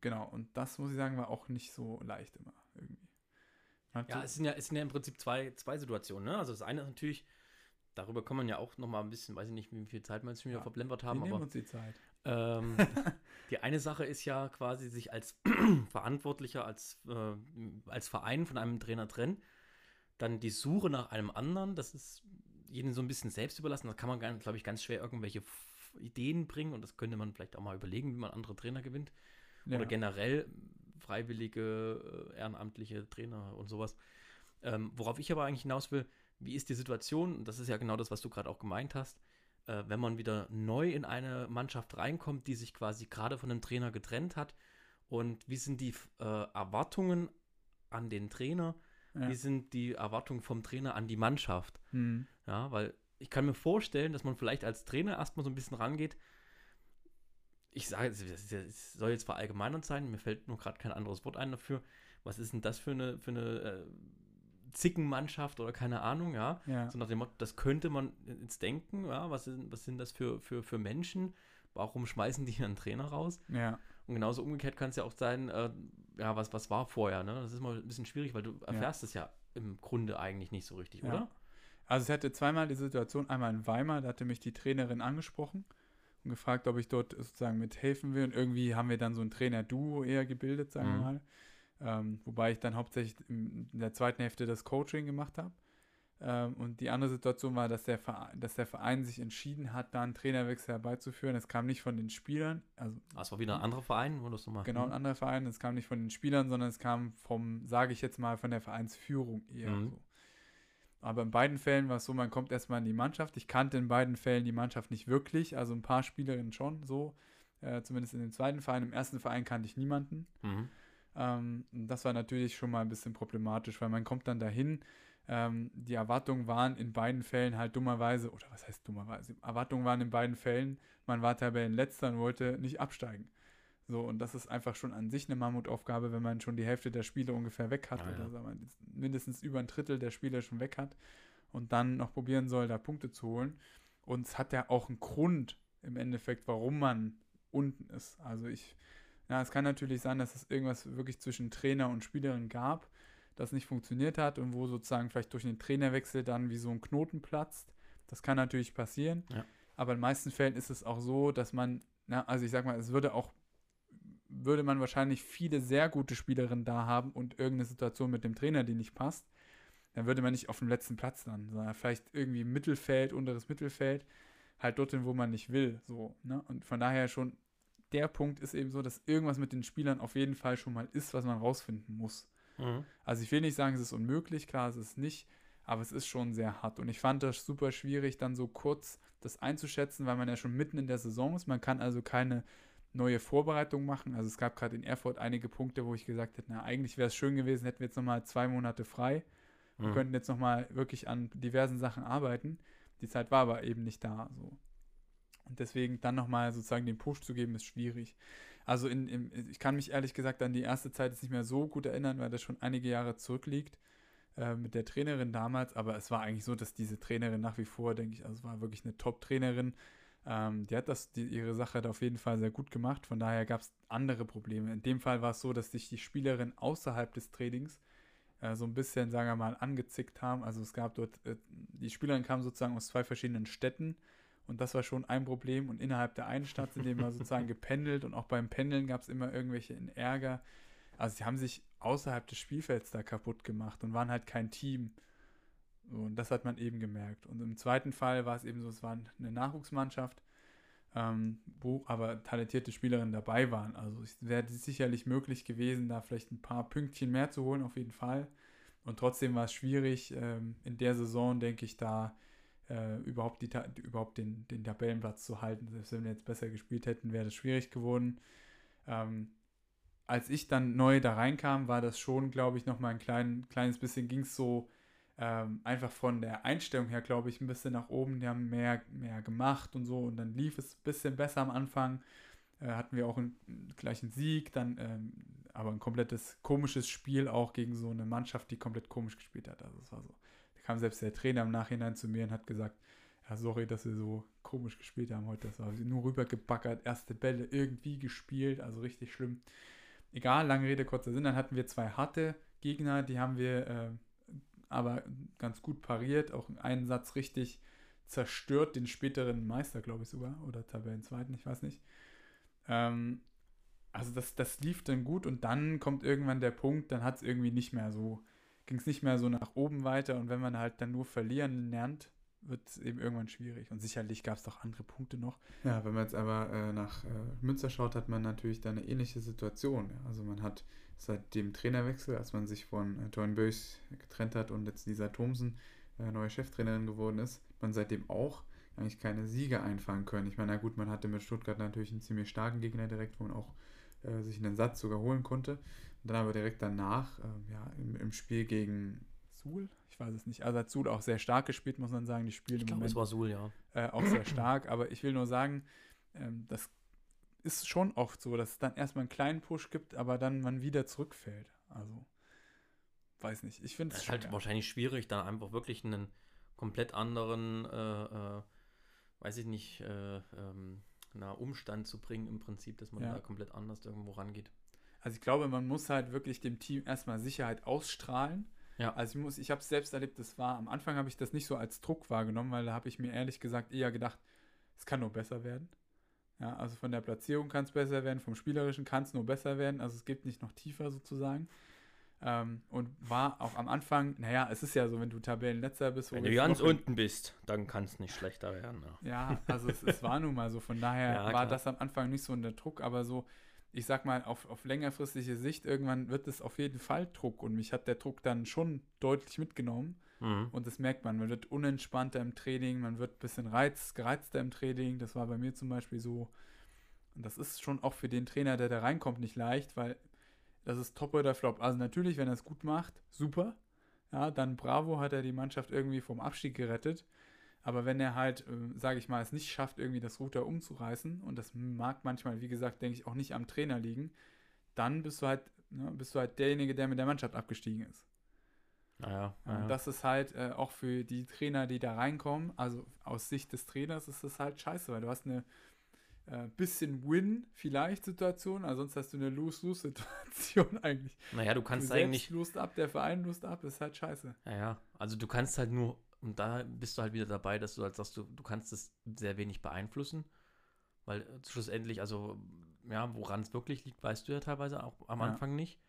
genau, und das muss ich sagen, war auch nicht so leicht immer irgendwie. Man hat Ja, es sind ja, es sind ja im Prinzip zwei, zwei Situationen. Ne? Also das eine ist natürlich, darüber kann man ja auch noch mal ein bisschen, weiß ich nicht, wie viel Zeit wir jetzt schon wieder Ja, verblempert Wir haben, nehmen aber uns die Zeit. ähm, die eine Sache ist ja quasi, sich als Verantwortlicher, als, äh, als Verein von einem Trainer trennen. Dann die Suche nach einem anderen, das ist jedem so ein bisschen selbst überlassen. Da kann man, glaube ich, ganz schwer irgendwelche Ideen bringen und das könnte man vielleicht auch mal überlegen, wie man andere Trainer gewinnt. Ja. Oder generell freiwillige, äh, ehrenamtliche Trainer und sowas. Ähm, worauf ich aber eigentlich hinaus will, wie ist die Situation, und das ist ja genau das, was du gerade auch gemeint hast, äh, wenn man wieder neu in eine Mannschaft reinkommt, die sich quasi gerade von einem Trainer getrennt hat und wie sind die äh, Erwartungen an den Trainer, Ja. wie sind die Erwartungen vom Trainer an die Mannschaft? Hm. Ja, weil ich kann mir vorstellen, dass man vielleicht als Trainer erstmal so ein bisschen rangeht. Ich sage, es soll jetzt verallgemeinert sein, mir fällt nur gerade kein anderes Wort ein dafür. Was ist denn das für eine, für eine äh, Zickenmannschaft oder keine Ahnung, ja? Ja. So nach dem Motto, das könnte man jetzt denken, ja, was sind, was sind das für, für, für Menschen? Warum schmeißen die einen Trainer raus? ja. Und genauso umgekehrt kann es ja auch sein, äh, ja, was, was war vorher, ne? Das ist mal ein bisschen schwierig, weil du erfährst es ja im Grunde eigentlich nicht so richtig, Ja. oder? Also es hatte zweimal die Situation, einmal in Weimar, da hatte mich die Trainerin angesprochen und gefragt, ob ich dort sozusagen mithelfen will. Und irgendwie haben wir dann so ein Trainer-Duo eher gebildet, sagen wir Mhm. mal. Ähm, wobei ich dann hauptsächlich in der zweiten Hälfte das Coaching gemacht habe. Ähm, und die andere Situation war, dass der, Verein, dass der Verein sich entschieden hat, da einen Trainerwechsel herbeizuführen. Es kam nicht von den Spielern, also Ah, es war wieder ein anderer Verein, wo das nochmal. genau ein anderer Verein, es kam nicht von den Spielern, sondern es kam vom, sage ich jetzt mal, von der Vereinsführung eher Mhm. so. Aber in beiden Fällen war es so, man kommt erstmal in die Mannschaft. Ich kannte in beiden Fällen die Mannschaft nicht wirklich, also ein paar Spielerinnen schon so. Äh, zumindest in dem zweiten Verein. Im ersten Verein kannte ich niemanden. Mhm. Ähm, das war natürlich schon mal ein bisschen problematisch, weil man kommt dann dahin. Ähm, die Erwartungen waren in beiden Fällen halt dummerweise, oder was heißt dummerweise? Erwartungen waren in beiden Fällen, man war Tabellenletzter und wollte nicht absteigen. So, und das ist einfach schon an sich eine Mammutaufgabe, wenn man schon die Hälfte der Spiele ungefähr weg hat oder ja. sagen wir, mindestens über ein Drittel der Spiele schon weg hat und dann noch probieren soll, da Punkte zu holen. Und es hat ja auch einen Grund im Endeffekt, warum man unten ist. Also ich, ja, es kann natürlich sein, dass es irgendwas wirklich zwischen Trainer und Spielerin gab, das nicht funktioniert hat und wo sozusagen vielleicht durch den Trainerwechsel dann wie so ein Knoten platzt. Das kann natürlich passieren. Ja. Aber in den meisten Fällen ist es auch so, dass man, na, also ich sag mal, es würde auch, würde man wahrscheinlich viele sehr gute Spielerinnen da haben und irgendeine Situation mit dem Trainer, die nicht passt, dann würde man nicht auf dem letzten Platz landen, sondern vielleicht irgendwie im Mittelfeld, unteres Mittelfeld, halt dorthin, wo man nicht will. So, ne? Und von daher schon, der Punkt ist eben so, dass irgendwas mit den Spielern auf jeden Fall schon mal ist, was man rausfinden muss. Mhm. Also ich will nicht sagen, es ist unmöglich, klar, es ist nicht, aber es ist schon sehr hart. Und ich fand das super schwierig, dann so kurz das einzuschätzen, weil man ja schon mitten in der Saison ist. Man kann also keine neue Vorbereitung machen. Also es gab gerade in Erfurt einige Punkte, wo ich gesagt hätte, na, eigentlich wäre es schön gewesen, hätten wir jetzt nochmal zwei Monate frei und Mhm. könnten jetzt nochmal wirklich an diversen Sachen arbeiten. Die Zeit war aber eben nicht da. So. Und deswegen dann nochmal sozusagen den Push zu geben, ist schwierig. Also in, in, ich kann mich ehrlich gesagt an die erste Zeit jetzt nicht mehr so gut erinnern, weil das schon einige Jahre zurückliegt äh, mit der Trainerin damals. Aber es war eigentlich so, dass diese Trainerin nach wie vor, denke ich, also war wirklich eine Top-Trainerin. Ähm, die hat das, die, ihre Sache auf jeden Fall sehr gut gemacht. Von daher gab es andere Probleme. In dem Fall war es so, dass sich die Spielerin außerhalb des Trainings äh, so ein bisschen, sagen wir mal, angezickt haben. Also es gab dort, äh, die Spielerin kamen sozusagen aus zwei verschiedenen Städten und das war schon ein Problem. Und innerhalb der einen Stadt sind die immer sozusagen gependelt und auch beim Pendeln gab es immer irgendwelche Ärger. Also sie haben sich außerhalb des Spielfelds da kaputt gemacht und waren halt kein Team. Und das hat man eben gemerkt. Und im zweiten Fall war es eben so, es war eine Nachwuchsmannschaft, ähm, wo aber talentierte Spielerinnen dabei waren. Also es wäre sicherlich möglich gewesen, da vielleicht ein paar Pünktchen mehr zu holen, auf jeden Fall. Und trotzdem war es schwierig, ähm, in der Saison, denke ich, da äh, überhaupt, die, überhaupt den, den Tabellenplatz zu halten. Selbst wenn wir jetzt besser gespielt hätten, wäre das schwierig geworden. Ähm, als ich dann neu da reinkam, war das schon, glaube ich, nochmal ein klein, kleines bisschen, ging es so ähm, einfach von der Einstellung her, glaube ich, ein bisschen nach oben. Die haben mehr, mehr gemacht und so und dann lief es ein bisschen besser am Anfang. Äh, hatten wir auch einen, gleich einen Sieg, dann ähm, aber ein komplettes komisches Spiel auch gegen so eine Mannschaft, die komplett komisch gespielt hat. Also es war so. Kam selbst der Trainer im Nachhinein zu mir und hat gesagt, ja, sorry, dass wir so komisch gespielt haben heute. Das war nur rübergebackert, erste Bälle irgendwie gespielt, also richtig schlimm. Egal, lange Rede, kurzer Sinn. Dann hatten wir zwei harte Gegner, die haben wir äh, aber ganz gut pariert, auch einen Satz richtig zerstört den späteren Meister, glaube ich sogar, oder Tabellenzweiten, ich weiß nicht. Ähm, also das, das lief dann gut und dann kommt irgendwann der Punkt, dann hat es irgendwie nicht mehr so, ging es nicht mehr so nach oben weiter und wenn man halt dann nur verlieren lernt, wird es eben irgendwann schwierig. Und sicherlich gab es doch andere Punkte noch. Ja, wenn man jetzt aber äh, nach äh, Münster schaut, hat man natürlich da eine ähnliche Situation. Ja. Also man hat seit dem Trainerwechsel, als man sich von äh, Torin getrennt hat und jetzt Lisa Thomsen äh, neue Cheftrainerin geworden ist, man seitdem auch eigentlich keine Siege einfangen können. Ich meine, na gut, man hatte mit Stuttgart natürlich einen ziemlich starken Gegner direkt, wo man auch äh, sich einen Satz sogar holen konnte. Dann aber direkt danach, äh, ja, im, im, Spiel gegen Suhl, ich weiß es nicht. Also hat Suhl auch sehr stark gespielt, muss man sagen. Die spielen ich im glaube, es war Suhl, ja. Äh, auch sehr stark, aber ich will nur sagen, ähm, das ist schon oft so, dass es dann erstmal einen kleinen Push gibt, aber dann man wieder zurückfällt. Also, weiß nicht. Ich finde es ist halt wahrscheinlich schwierig, dann einfach wirklich einen komplett anderen, äh, äh, weiß ich nicht, äh, ähm, na, Umstand zu bringen im Prinzip, dass man ja. da komplett anders irgendwo rangeht. Also ich glaube, man muss halt wirklich dem Team erstmal Sicherheit ausstrahlen. Ja. Also ich muss, ich habe es selbst erlebt, das war, am Anfang habe ich das nicht so als Druck wahrgenommen, weil da habe ich mir ehrlich gesagt eher gedacht, es kann nur besser werden. Ja, also von der Platzierung kann es besser werden, vom Spielerischen kann es nur besser werden. Also es geht nicht noch tiefer sozusagen. Ähm, und war auch am Anfang, naja, es ist ja so, wenn du Tabellenletzter bist. Wenn du ganz unten bist, dann kann es nicht schlechter werden. Ja, ja also es, es, war nun mal so. Von daher ja, war das am Anfang nicht so unter Druck, aber so, ich sag mal, auf, auf längerfristige Sicht, irgendwann wird es auf jeden Fall Druck. Und mich hat der Druck dann schon deutlich mitgenommen. Mhm. Und das merkt man. Man wird unentspannter im Training, man wird ein bisschen reiz, gereizter im Training. Das war bei mir zum Beispiel so. Und das ist schon auch für den Trainer, der da reinkommt, nicht leicht, weil das ist Top oder Flop. Also natürlich, wenn er es gut macht, super. Ja, dann bravo, hat er die Mannschaft irgendwie vom Abstieg gerettet. Aber wenn er halt, äh, sage ich mal, es nicht schafft, irgendwie das Ruder umzureißen, und das mag manchmal, wie gesagt, denke ich, auch nicht am Trainer liegen, dann bist du halt, ne, bist du halt derjenige, der mit der Mannschaft abgestiegen ist. Naja, naja. Und das ist halt äh, auch für die Trainer, die da reinkommen, also aus Sicht des Trainers ist das halt scheiße, weil du hast eine äh, bisschen Win vielleicht Situation, also sonst hast du eine Lose-Lose-Situation eigentlich. Naja, du kannst du eigentlich. Lust ab, der Verein lust ab, ist halt scheiße. Naja, also du kannst halt nur, und da bist du halt wieder dabei, dass du halt sagst, du, du kannst es sehr wenig beeinflussen, weil schlussendlich, also ja, woran es wirklich liegt, weißt du ja teilweise auch am ja. Anfang nicht.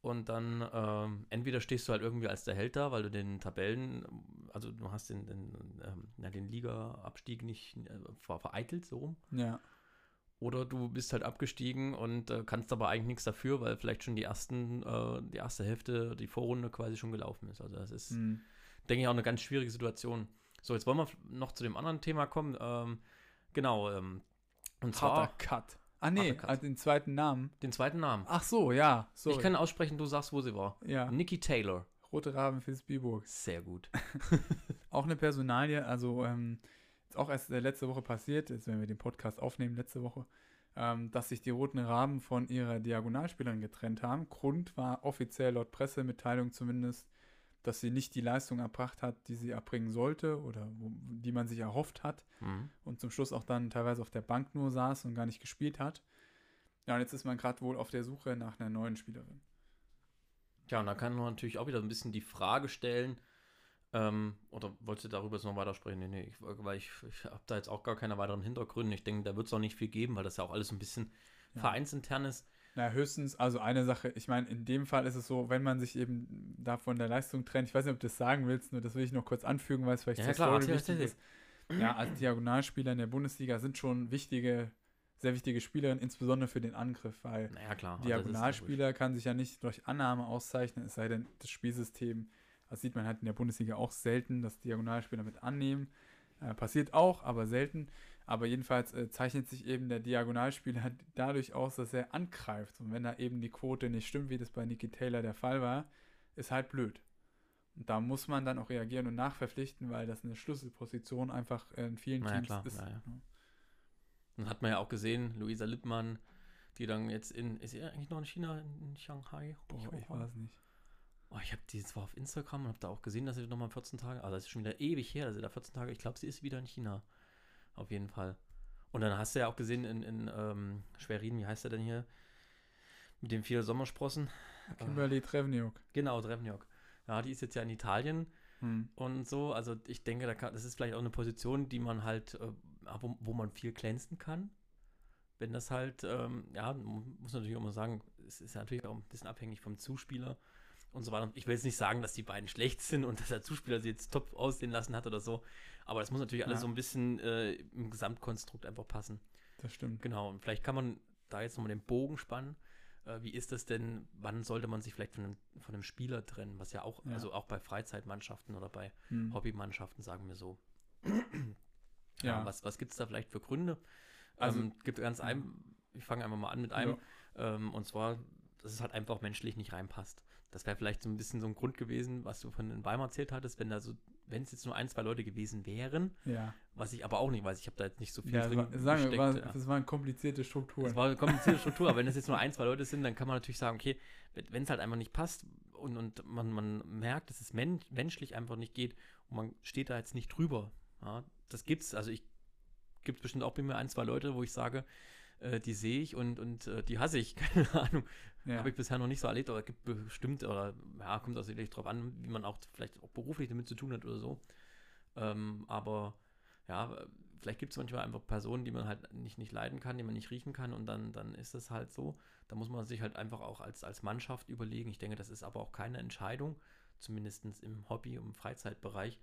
Und dann ähm, entweder stehst du halt irgendwie als der Held da, weil du den Tabellen, also du hast den, den, ähm, den Liga-Abstieg nicht äh, vereitelt, so rum. Ja. Oder du bist halt abgestiegen und äh, kannst aber eigentlich nichts dafür, weil vielleicht schon die ersten, äh, die erste Hälfte, die Vorrunde quasi schon gelaufen ist. Also das ist, mhm. Denke ich, auch eine ganz schwierige Situation. So, jetzt wollen wir noch zu dem anderen Thema kommen. Ähm, genau, ähm, und Harter zwar. Cut. Ah, nee, ah, den zweiten Namen. Den zweiten Namen. Ach so, ja. Sorry. Ich kann aussprechen, du sagst, wo sie war. Ja. Nikki Taylor. Rote Raben fürs Biburg. Sehr gut. auch eine Personalie, also ähm, ist auch erst äh, letzte Woche passiert, jetzt wenn wir den Podcast aufnehmen, letzte Woche, ähm, dass sich die Roten Raben von ihrer Diagonalspielerin getrennt haben. Grund war offiziell laut Pressemitteilung zumindest dass sie nicht die Leistung erbracht hat, die sie erbringen sollte oder wo, die man sich erhofft hat mhm. und zum Schluss auch dann teilweise auf der Bank nur saß und gar nicht gespielt hat. Ja, und jetzt ist man gerade wohl auf der Suche nach einer neuen Spielerin. Ja, und da kann man natürlich auch wieder ein bisschen die Frage stellen, ähm, oder wolltest du darüber jetzt noch weitersprechen? Nee, nee, ich, weil ich, ich habe da jetzt auch gar keine weiteren Hintergründe. Ich denke, da wird es auch nicht viel geben, weil das ja auch alles ein bisschen ja. vereinsintern ist. Na, höchstens, also eine Sache, ich meine, in dem Fall ist es so, wenn man sich eben da von der Leistung trennt, ich weiß nicht, ob du das sagen willst, nur das will ich noch kurz anfügen, weil es vielleicht ja, klar, Story wichtig ist. Ja, als Diagonalspieler in der Bundesliga sind schon wichtige, sehr wichtige Spielerinnen, insbesondere für den Angriff, weil naja, klar, Diagonalspieler kann sich ja nicht durch Annahme auszeichnen, es sei denn, das Spielsystem, das sieht man halt in der Bundesliga auch selten, dass Diagonalspieler mit annehmen. Äh, passiert auch, aber selten. Aber jedenfalls äh, zeichnet sich eben der Diagonalspieler dadurch aus, dass er angreift. Und wenn da eben die Quote nicht stimmt, wie das bei Nicky Taylor der Fall war, ist halt blöd. Und da muss man dann auch reagieren und nachverpflichten, weil das eine Schlüsselposition einfach in vielen naja, Teams klar, ist. Naja. Dann hat man ja auch gesehen, Luisa Lippmann, die dann jetzt in, ist sie eigentlich noch in China, in Shanghai? Boah, ich weiß nicht. Oh, ich habe die zwar auf Instagram und habe da auch gesehen, dass sie nochmal 14 Tage, also das ist schon wieder ewig her, dass sie da 14 Tage, ich glaube, sie ist wieder in China. Auf jeden Fall. Und dann hast du ja auch gesehen in, in ähm, Schwerin, wie heißt er denn hier? Mit den vier Sommersprossen. Kimberly äh, Trevniok. Genau, Trevniok. Ja, die ist jetzt ja in Italien. Hm. und so. Also ich denke, da kann, das ist vielleicht auch eine Position, die man halt, äh, wo, wo man viel glänzen kann. Wenn das halt, ähm, ja, man muss natürlich auch mal sagen, es ist natürlich auch ein bisschen abhängig vom Zuspieler und so weiter. Ich will jetzt nicht sagen, dass die beiden schlecht sind und dass der Zuspieler sie jetzt top aussehen lassen hat oder so. Aber das muss natürlich alles Ja. so ein bisschen äh, im Gesamtkonstrukt einfach passen. Das stimmt. Genau, und vielleicht kann man da jetzt nochmal den Bogen spannen. Äh, wie ist das denn, wann sollte man sich vielleicht von einem, von einem Spieler trennen, was ja auch, Ja. also auch bei Freizeitmannschaften oder bei Hm. Hobbymannschaften, sagen wir so. Ja. was was gibt es da vielleicht für Gründe? Also- ähm, gibt ganz ja. ein, ich fange einfach mal an mit einem, Ja. ähm, und zwar, dass es halt einfach menschlich nicht reinpasst. Das wäre vielleicht so ein bisschen so ein Grund gewesen, was du von den Weimar erzählt hattest, wenn da so, wenn es jetzt nur ein, zwei Leute gewesen wären, Ja. was ich aber auch nicht weiß, ich habe da jetzt nicht so viel ja drin war, sagen wir, war, das waren komplizierte Strukturen. Das war eine komplizierte Struktur, aber wenn es jetzt nur ein, zwei Leute sind, dann kann man natürlich sagen, okay, wenn es halt einfach nicht passt und, und man, man merkt, dass es men menschlich einfach nicht geht und man steht da jetzt nicht drüber. Ja, das gibt's, also ich gibt bestimmt auch bei mir ein, zwei Leute, wo ich sage, äh, die sehe ich und, und äh, die hasse ich, keine Ahnung. ja. Habe ich bisher noch nicht so erlebt, aber gibt bestimmt, oder ja, kommt auch sicherlich drauf an, wie man auch vielleicht auch beruflich damit zu tun hat oder so. Ähm, aber ja, vielleicht gibt es manchmal einfach Personen, die man halt nicht, nicht leiden kann, die man nicht riechen kann und dann, dann ist es halt so. Da muss man sich halt einfach auch als, als Mannschaft überlegen. Ich denke, das ist aber auch keine Entscheidung, zumindest im Hobby- und Freizeitbereich,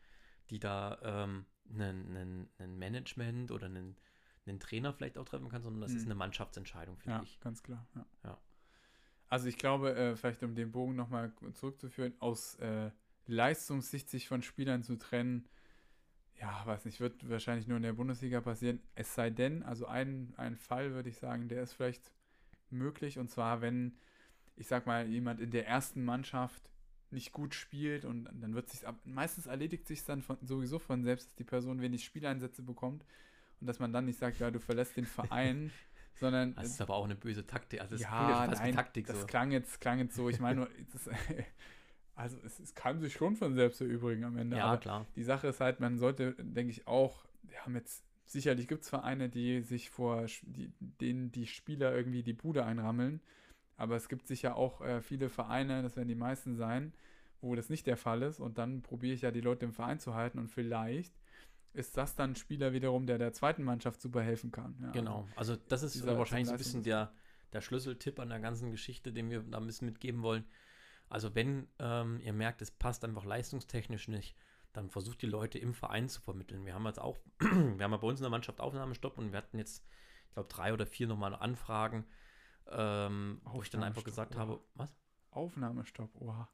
die da ähm, einen Management oder einen, einen Trainer vielleicht auch treffen kann, sondern das ist Mhm. eine Mannschaftsentscheidung, finde Ja, ich. ganz klar. Ja. Ja. Also ich glaube, äh, vielleicht um den Bogen nochmal zurückzuführen, aus äh, Leistungssicht sich von Spielern zu trennen, ja, weiß nicht, wird wahrscheinlich nur in der Bundesliga passieren. Es sei denn, also ein, ein Fall würde ich sagen, der ist vielleicht möglich. Und zwar, wenn, ich sag mal, jemand in der ersten Mannschaft nicht gut spielt und dann wird sich meistens erledigt sich dann von, sowieso von selbst, dass die Person wenig Spieleinsätze bekommt und dass man dann nicht sagt, ja, du verlässt den Verein, sondern Das ist aber auch eine böse Taktik. Also das ja, ja nein, Taktik das so. klang jetzt, klang jetzt so. Ich meine, nur, das, also es, es kann sich schon von selbst erübrigen am Ende. Ja, klar. die Sache ist halt, man sollte, denke ich, auch, wir haben jetzt, sicherlich gibt es Vereine, die sich vor, die, denen die Spieler irgendwie die Bude einrammeln. Aber es gibt sicher auch äh, viele Vereine, das werden die meisten sein, wo das nicht der Fall ist. Und dann probiere ich ja, die Leute im Verein zu halten. Und vielleicht ist das dann ein Spieler wiederum, der der zweiten Mannschaft super helfen kann. Ja, Genau. Also das ist dieser wahrscheinlich so ein bisschen der, der Schlüsseltipp an der ganzen Geschichte, den wir da ein bisschen mitgeben wollen. Also wenn ähm, ihr merkt, es passt einfach leistungstechnisch nicht, dann versucht die Leute im Verein zu vermitteln. Wir haben jetzt auch, wir haben ja bei uns in der Mannschaft Aufnahmestopp und wir hatten jetzt, ich glaube, drei oder vier nochmal Anfragen, ähm, wo ich dann einfach gesagt oha. habe, was? Aufnahmestopp, oha.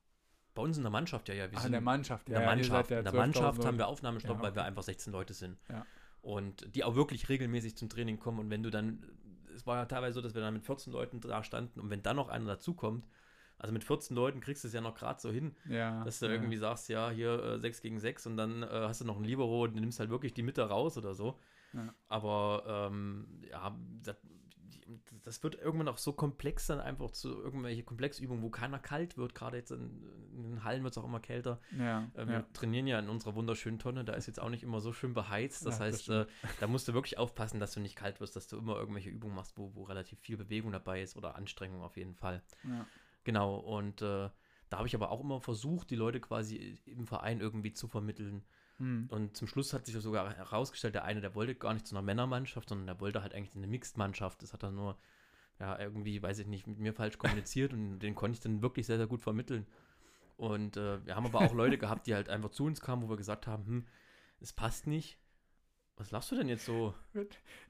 Bei uns in der Mannschaft, ja, ja. Wir Ah, in der Mannschaft, In ja. der ja, ihr seid Mannschaft, ja in der 12.000 Mannschaft haben wir. Aufnahmestopp, Ja, weil wir einfach 16 Leute sind. Ja. Und die auch wirklich regelmäßig zum Training kommen. Und wenn du dann, es war ja teilweise so, dass wir dann mit 14 Leuten da standen und wenn dann noch einer dazukommt, also mit 14 Leuten kriegst du es ja noch gerade so hin, Ja, dass du ja. irgendwie sagst, ja, hier äh, 6 gegen 6 und dann äh, hast du noch einen Libero und du nimmst halt wirklich die Mitte raus oder so. Ja. Aber ähm, ja, das, das wird irgendwann auch so komplex dann einfach zu irgendwelche Komplexübungen, wo keiner kalt wird. Gerade jetzt in, in den Hallen wird es auch immer kälter. Ja, Äh, wir ja. trainieren ja in unserer wunderschönen Tonne, da ist jetzt auch nicht immer so schön beheizt. Das Ja, das heißt, äh, da musst du wirklich aufpassen, dass du nicht kalt wirst, dass du immer irgendwelche Übungen machst, wo, wo relativ viel Bewegung dabei ist oder Anstrengung auf jeden Fall. Genau, und äh, da habe ich aber auch immer versucht, die Leute quasi im Verein irgendwie zu vermitteln. Hm. Und zum Schluss hat sich sogar herausgestellt, der eine, der wollte gar nicht zu einer Männermannschaft, sondern der wollte halt eigentlich eine Mixed-Mannschaft. Das hat er nur, ja, irgendwie, weiß ich nicht, mit mir falsch kommuniziert und den konnte ich dann wirklich sehr, sehr gut vermitteln. Und äh, wir haben aber auch Leute gehabt, die halt einfach zu uns kamen, wo wir gesagt haben, hm, es passt nicht. Was lachst du denn jetzt so?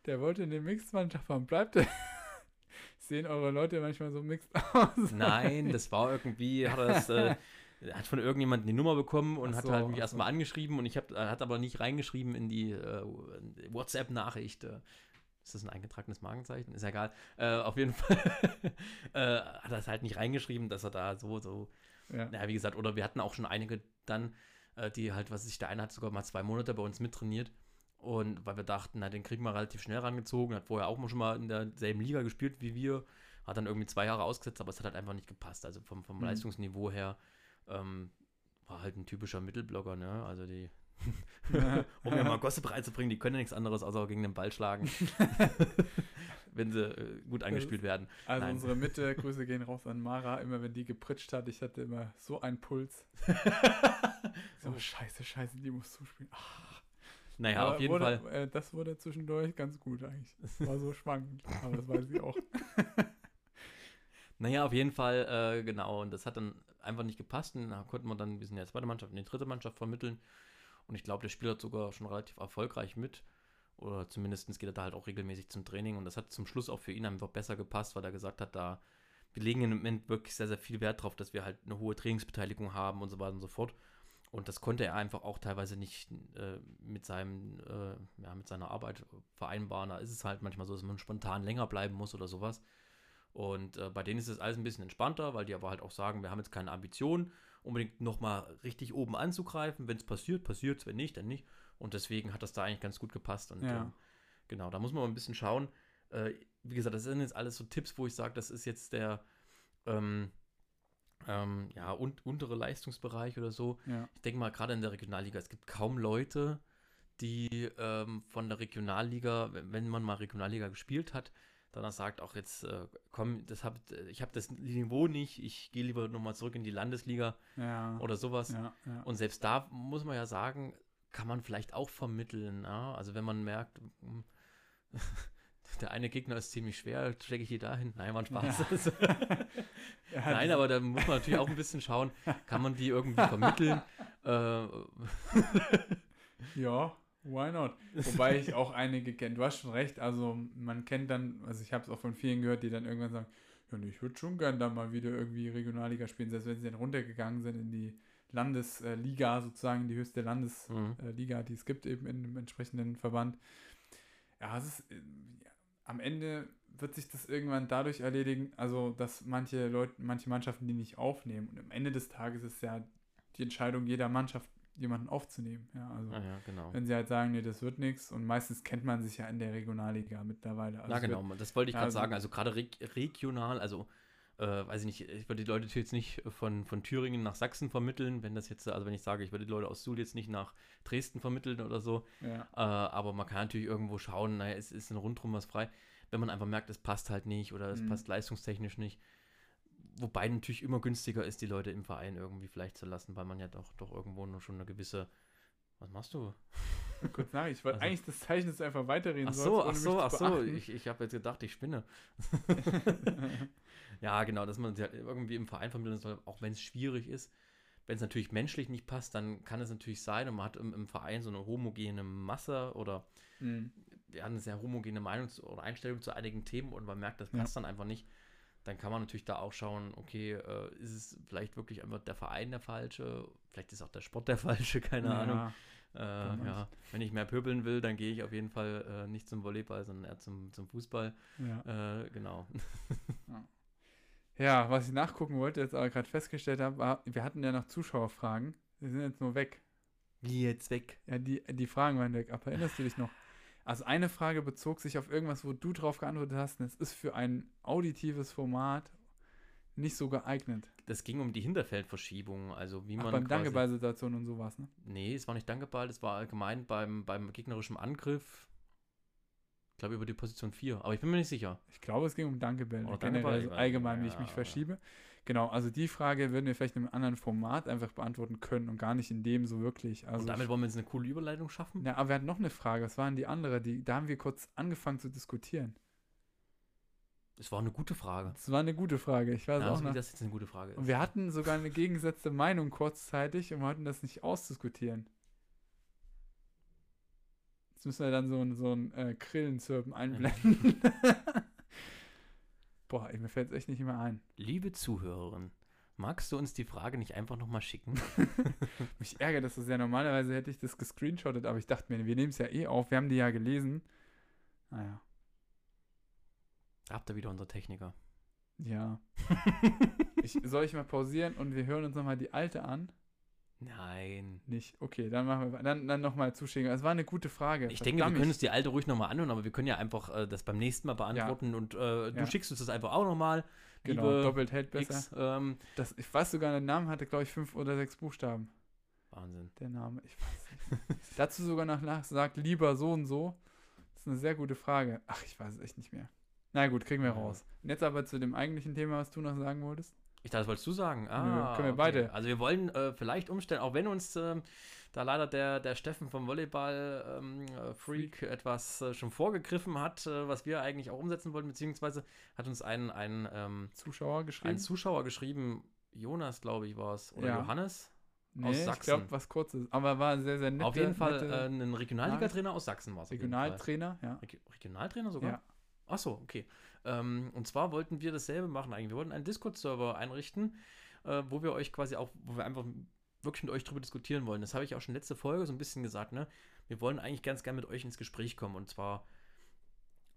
Der wollte eine Mixed-Mannschaft haben. Bleibt der? Sehen eure Leute manchmal so mixed aus? Nein, das war irgendwie, hat er das, äh, hat von irgendjemandem die Nummer bekommen und Ach hat so, halt mich erstmal angeschrieben und ich habe, er hat aber nicht reingeschrieben in die äh, WhatsApp-Nachricht. Äh, ist das ein eingetragenes Markenzeichen? Ist ja egal. Äh, auf jeden Fall äh, hat er es halt nicht reingeschrieben, dass er da so, so, Ja. naja, wie gesagt, oder wir hatten auch schon einige dann, äh, die halt, was ich, der eine hat sogar mal zwei Monate bei uns mittrainiert. Und weil wir dachten, na, den kriegen wir relativ schnell rangezogen, hat vorher auch mal schon mal in derselben Liga gespielt wie wir, hat dann irgendwie zwei Jahre ausgesetzt, aber es hat halt einfach nicht gepasst. Also vom, vom Mhm. Leistungsniveau her ähm, war halt ein typischer Mittelblocker, ne? Also die, um mir mal Gossip reinzubringen, die können ja nichts anderes außer gegen den Ball schlagen. wenn sie äh, gut angespielt werden. Also Nein. unsere Mitte, Grüße gehen raus an Mara, immer wenn die gepritscht hat, ich hatte immer so einen Puls. So, Oh. scheiße, scheiße, die muss zuspielen. Ach, Naja, aber auf jeden wurde, Fall. Äh, das wurde zwischendurch ganz gut eigentlich. Es war so schwankend, aber das weiß ich auch. Naja, auf jeden Fall, äh, genau. Und das hat dann einfach nicht gepasst. Und da konnten wir dann, wir sind ja zweite Mannschaft, in die dritte Mannschaft vermitteln. Und ich glaube, der Spieler hat sogar schon relativ erfolgreich mit. Oder zumindest geht er da halt auch regelmäßig zum Training. Und das hat zum Schluss auch für ihn einfach besser gepasst, weil er gesagt hat, da wir legen im Moment wirklich sehr, sehr viel Wert drauf, dass wir halt eine hohe Trainingsbeteiligung haben und so weiter und so fort. Und das konnte er einfach auch teilweise nicht äh, mit seinem, äh, ja, mit seiner Arbeit vereinbaren. Da ist es halt manchmal so, dass man spontan länger bleiben muss oder sowas. Und äh, bei denen ist es alles ein bisschen entspannter, weil die aber halt auch sagen, wir haben jetzt keine Ambition, unbedingt nochmal richtig oben anzugreifen. Wenn es passiert, passiert es, wenn nicht, dann nicht. Und deswegen hat das da eigentlich ganz gut gepasst. Und Ja. ähm, genau, da muss man mal ein bisschen schauen. Äh, wie gesagt, das sind jetzt alles so Tipps, wo ich sage, das ist jetzt der ähm, ähm, ja, un untere Leistungsbereich oder so. Ja. Ich denke mal, gerade in der Regionalliga, es gibt kaum Leute, die ähm, von der Regionalliga, wenn man mal Regionalliga gespielt hat, danach sagt, auch jetzt, äh, komm, das hab, ich habe das Niveau nicht, ich gehe lieber nochmal zurück in die Landesliga Ja. oder sowas. ja, ja. Und selbst da muss man ja sagen, kann man vielleicht auch vermitteln. Ja? Also wenn man merkt, hm, der eine Gegner ist ziemlich schwer, stecke ich die dahin? Nein, war ein Spaß. Nein, aber da muss man natürlich auch ein bisschen schauen, kann man die irgendwie vermitteln? äh, Ja, why not? Wobei ich auch einige kenne. Du hast schon recht. Also man kennt dann, also ich habe es auch von vielen gehört, die dann irgendwann sagen, ja, nee, ich würde schon gern dann mal wieder irgendwie Regionalliga spielen, selbst wenn sie dann runtergegangen sind in die Landesliga, sozusagen die höchste Mhm. Landesliga, die es gibt eben in dem entsprechenden Verband. Ja, es ist, äh, ja, am Ende wird sich das irgendwann dadurch erledigen, also dass manche Leute, manche Mannschaften die nicht aufnehmen. Und am Ende des Tages ist ja die Entscheidung jeder Mannschaft, jemanden aufzunehmen. Ja, also ah ja, genau. wenn sie halt sagen, nee, das wird nichts und meistens kennt man sich ja in der Regionalliga mittlerweile. Also ja, genau, Wird, das wollte ich gerade also- sagen. Also gerade reg regional, also äh, weiß ich nicht, ich würde die Leute jetzt nicht von, von Thüringen nach Sachsen vermitteln, wenn das jetzt, also wenn ich sage, ich würde die Leute aus Suhl jetzt nicht nach Dresden vermitteln oder so, ja, äh, aber man kann natürlich irgendwo schauen, naja, es ist ein rundrum was frei, wenn man einfach merkt, es passt halt nicht oder es Mhm. passt leistungstechnisch nicht. Wobei natürlich immer günstiger ist, die Leute im Verein irgendwie vielleicht zu lassen, weil man ja doch, doch irgendwo noch schon eine gewisse. Was machst du? kurz nach, ich wollte Also- eigentlich das Zeichen, du einfach weiterreden Ach so, ach so, ach so. Ich, ich habe jetzt gedacht, ich spinne. ja, genau, dass man sie halt irgendwie im Verein vermitteln soll, auch wenn es schwierig ist. Wenn es natürlich menschlich nicht passt, dann kann es natürlich sein und man hat im, im Verein so eine homogene Masse oder Mhm. wir haben eine sehr homogene Meinung zu, oder Einstellung zu einigen Themen und man merkt, das Ja. passt dann einfach nicht. Dann kann man natürlich da auch schauen, okay, äh, ist es vielleicht wirklich einfach der Verein der falsche, vielleicht ist auch der Sport der falsche, keine Ja, Ahnung. Äh, ja, wenn ich mehr pöbeln will, dann gehe ich auf jeden Fall äh, nicht zum Volleyball, sondern eher zum, zum Fußball. Ja. Äh, genau. ja, was ich nachgucken wollte, jetzt aber gerade festgestellt habe, war, wir hatten ja noch Zuschauerfragen. Die sind jetzt nur weg. Wie jetzt weg? Ja, die, die Fragen waren weg. Aber erinnerst du dich noch? Also eine Frage bezog sich auf irgendwas, wo du drauf geantwortet hast. Und es ist für ein auditives Format nicht so geeignet. Das ging um die Hinterfeldverschiebung, also wie Ach, man beim quasi- Dankeball-Situation und sowas, ne? Nee, es war nicht Dankeball, es war allgemein beim, beim gegnerischen Angriff. Ich glaube über die Position 4, aber ich bin mir nicht sicher. Ich glaube, es ging um Dankebälle. Oder generell Dankeball, so ich weiß allgemein, wie ich mich ja, verschiebe. Genau, also die Frage würden wir vielleicht in einem anderen Format einfach beantworten können und gar nicht in dem so wirklich. Also Und damit wollen wir jetzt eine coole Überleitung schaffen? ja, aber wir hatten noch eine Frage. Was waren die andere? Die, da haben wir kurz angefangen zu diskutieren. Das war eine gute Frage. Das war eine gute Frage. Ich weiß Ja, auch noch. das jetzt eine gute Frage ist. Und wir hatten sogar eine gegengesetzte Meinung kurzzeitig und wollten das nicht ausdiskutieren. Jetzt müssen wir dann so ein, so ein äh, Grillenzirpen einblenden. Boah, ey, mir fällt es echt nicht mehr ein. Liebe Zuhörerin, magst du uns die Frage nicht einfach nochmal schicken? Mich ärgert das so sehr. Normalerweise hätte ich das gescreenshottet, aber ich dachte mir, wir nehmen es ja eh auf. Wir haben die ja gelesen. Naja, Habt ihr wieder unser Techniker. ja. Ich, soll ich mal pausieren und wir hören uns nochmal die alte an? Nein. Nicht. Okay, dann machen wir dann, dann nochmal zuschicken. Es war eine gute Frage. Ich denke, wir können uns die alte ruhig nochmal anhören, aber wir können ja einfach äh, das beim nächsten Mal beantworten und äh, du Ja. schickst uns das einfach auch nochmal. Genau, doppelt hält besser. X, ähm, Das, ich weiß sogar, der Name hatte, glaube ich, fünf oder sechs Buchstaben. Wahnsinn. Der Name, ich weiß nicht. Dazu sogar noch nach sagt, lieber so und so. Das ist eine sehr gute Frage. Ach, ich weiß es echt nicht mehr. Na gut, kriegen wir Ja. raus. Und jetzt aber zu dem eigentlichen Thema, was du noch sagen wolltest. Ich dachte, das wolltest du sagen. Ah, können wir okay. beide. Also wir wollen äh, vielleicht umstellen, auch wenn uns ähm, da leider der, der Steffen vom Volleyball ähm, äh, Freak etwas äh, schon vorgegriffen hat, äh, was wir eigentlich auch umsetzen wollten, beziehungsweise hat uns ein, ein, ähm, Zuschauer geschrieben. ein Zuschauer geschrieben, Jonas, glaube ich, war es, oder Ja. Johannes. nee, aus ich Sachsen. glaube, was kurzes. Aber war sehr, sehr nett. Auf jeden Fall äh, ein Regionalliga-Trainer aus Sachsen war es. Regionaltrainer, ja. Reg Regionaltrainer sogar? Ja. Ach so, okay. Ähm, und zwar wollten wir dasselbe machen eigentlich. Wir wollten einen Discord-Server einrichten, äh, wo wir euch quasi auch, wo wir einfach wirklich mit euch drüber diskutieren wollen. Das habe ich auch schon letzte Folge so ein bisschen gesagt, ne? Wir wollen eigentlich ganz gerne mit euch ins Gespräch kommen und zwar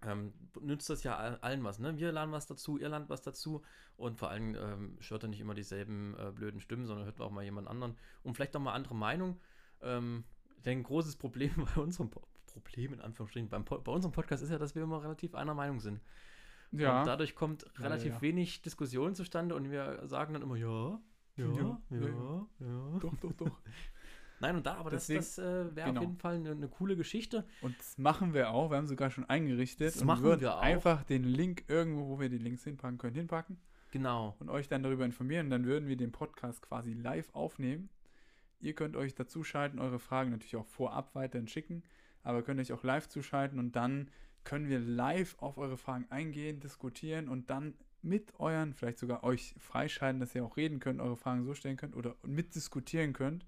ähm, nützt das ja all- allen was, ne? Wir laden was dazu, ihr lernt was dazu und vor allem ähm, hört ihr nicht immer dieselben äh, blöden Stimmen, sondern hört auch mal jemand anderen und vielleicht auch mal andere Meinung. Ähm, denke, ein großes Problem bei unserem Problem in Anführungsstrichen beim bei unserem Podcast ist ja, dass wir immer relativ einer Meinung sind. Ja. Und dadurch kommt Ja, relativ ja. wenig Diskussion zustande und wir sagen dann immer ja, ja, ja, Ja, ja. ja, ja. doch, doch, doch. Nein, und da, aber das, Deswegen- das äh, wäre genau. auf jeden Fall eine, eine coole Geschichte. Und das machen wir auch. Wir haben sogar schon eingerichtet. Das und machen wir auch. einfach den Link irgendwo, wo wir die Links hinpacken können, hinpacken Genau. und euch dann darüber informieren. Dann würden wir den Podcast quasi live aufnehmen. Ihr könnt euch dazuschalten, eure Fragen natürlich auch vorab weiterhin schicken, aber könnt euch auch live zuschalten und dann können wir live auf eure Fragen eingehen, diskutieren und dann mit euren, vielleicht sogar euch freischalten, dass ihr auch reden könnt, eure Fragen so stellen könnt oder mitdiskutieren könnt.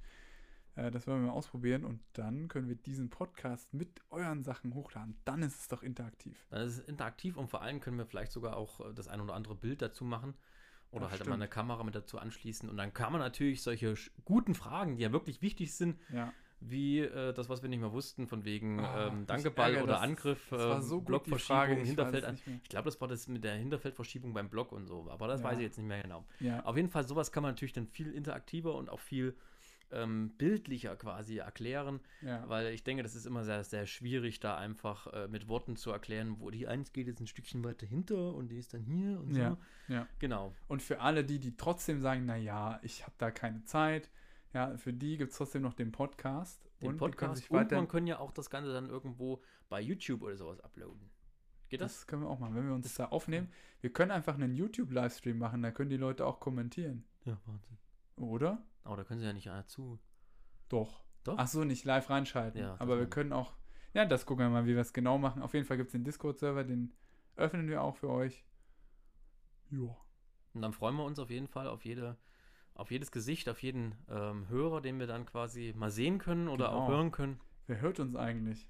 Äh, das wollen wir mal ausprobieren und dann können wir diesen Podcast mit euren Sachen hochladen. Dann ist es doch interaktiv. Dann ist es interaktiv und vor allem können wir vielleicht sogar auch äh, das ein oder andere Bild dazu machen. Oder Das halt mal stimmt. eine Kamera mit dazu anschließen. Und dann kann man natürlich solche guten Fragen, die ja wirklich wichtig sind, Ja. Wie äh, das, was wir nicht mehr wussten, von wegen Ah, ähm, Dankeball oder das. Angriff, Das war ähm, so Blockverschiebung. Ich Hinterfeld mehr. Ich glaube, das war das mit der Hinterfeldverschiebung beim Block und so, aber das Ja. weiß ich jetzt nicht mehr genau. Ja. Auf jeden Fall, sowas kann man natürlich dann viel interaktiver und auch viel ähm, bildlicher quasi erklären, ja. weil ich denke, das ist immer sehr, sehr schwierig, da einfach äh, mit Worten zu erklären, wo die eins geht jetzt ein Stückchen weiter hinter und die ist dann hier und so. Ja, ja. Genau. Und für alle die, die trotzdem sagen, naja, ich habe da keine Zeit, ja, für die gibt es trotzdem noch den Podcast. Den und Podcast und weiter, man können ja auch das Ganze dann irgendwo bei YouTube oder sowas uploaden. Geht das? das können wir auch machen, wenn wir uns da aufnehmen. Wir können einfach einen YouTube-Livestream machen, da können die Leute auch kommentieren. Ja, Wahnsinn. Oder? Aber da können sie ja nicht einer zu. Doch. Doch? Ach so, nicht live reinschalten. Ja, das Aber wir können auch, ja, das gucken wir mal, wie wir es genau machen. Auf jeden Fall gibt es den Discord-Server, den öffnen wir auch für euch. Ja. Und dann freuen wir uns auf jeden Fall auf jede, auf jedes Gesicht, auf jeden ähm, Hörer, den wir dann quasi mal sehen können oder auch Genau. hören können. Wer hört uns eigentlich?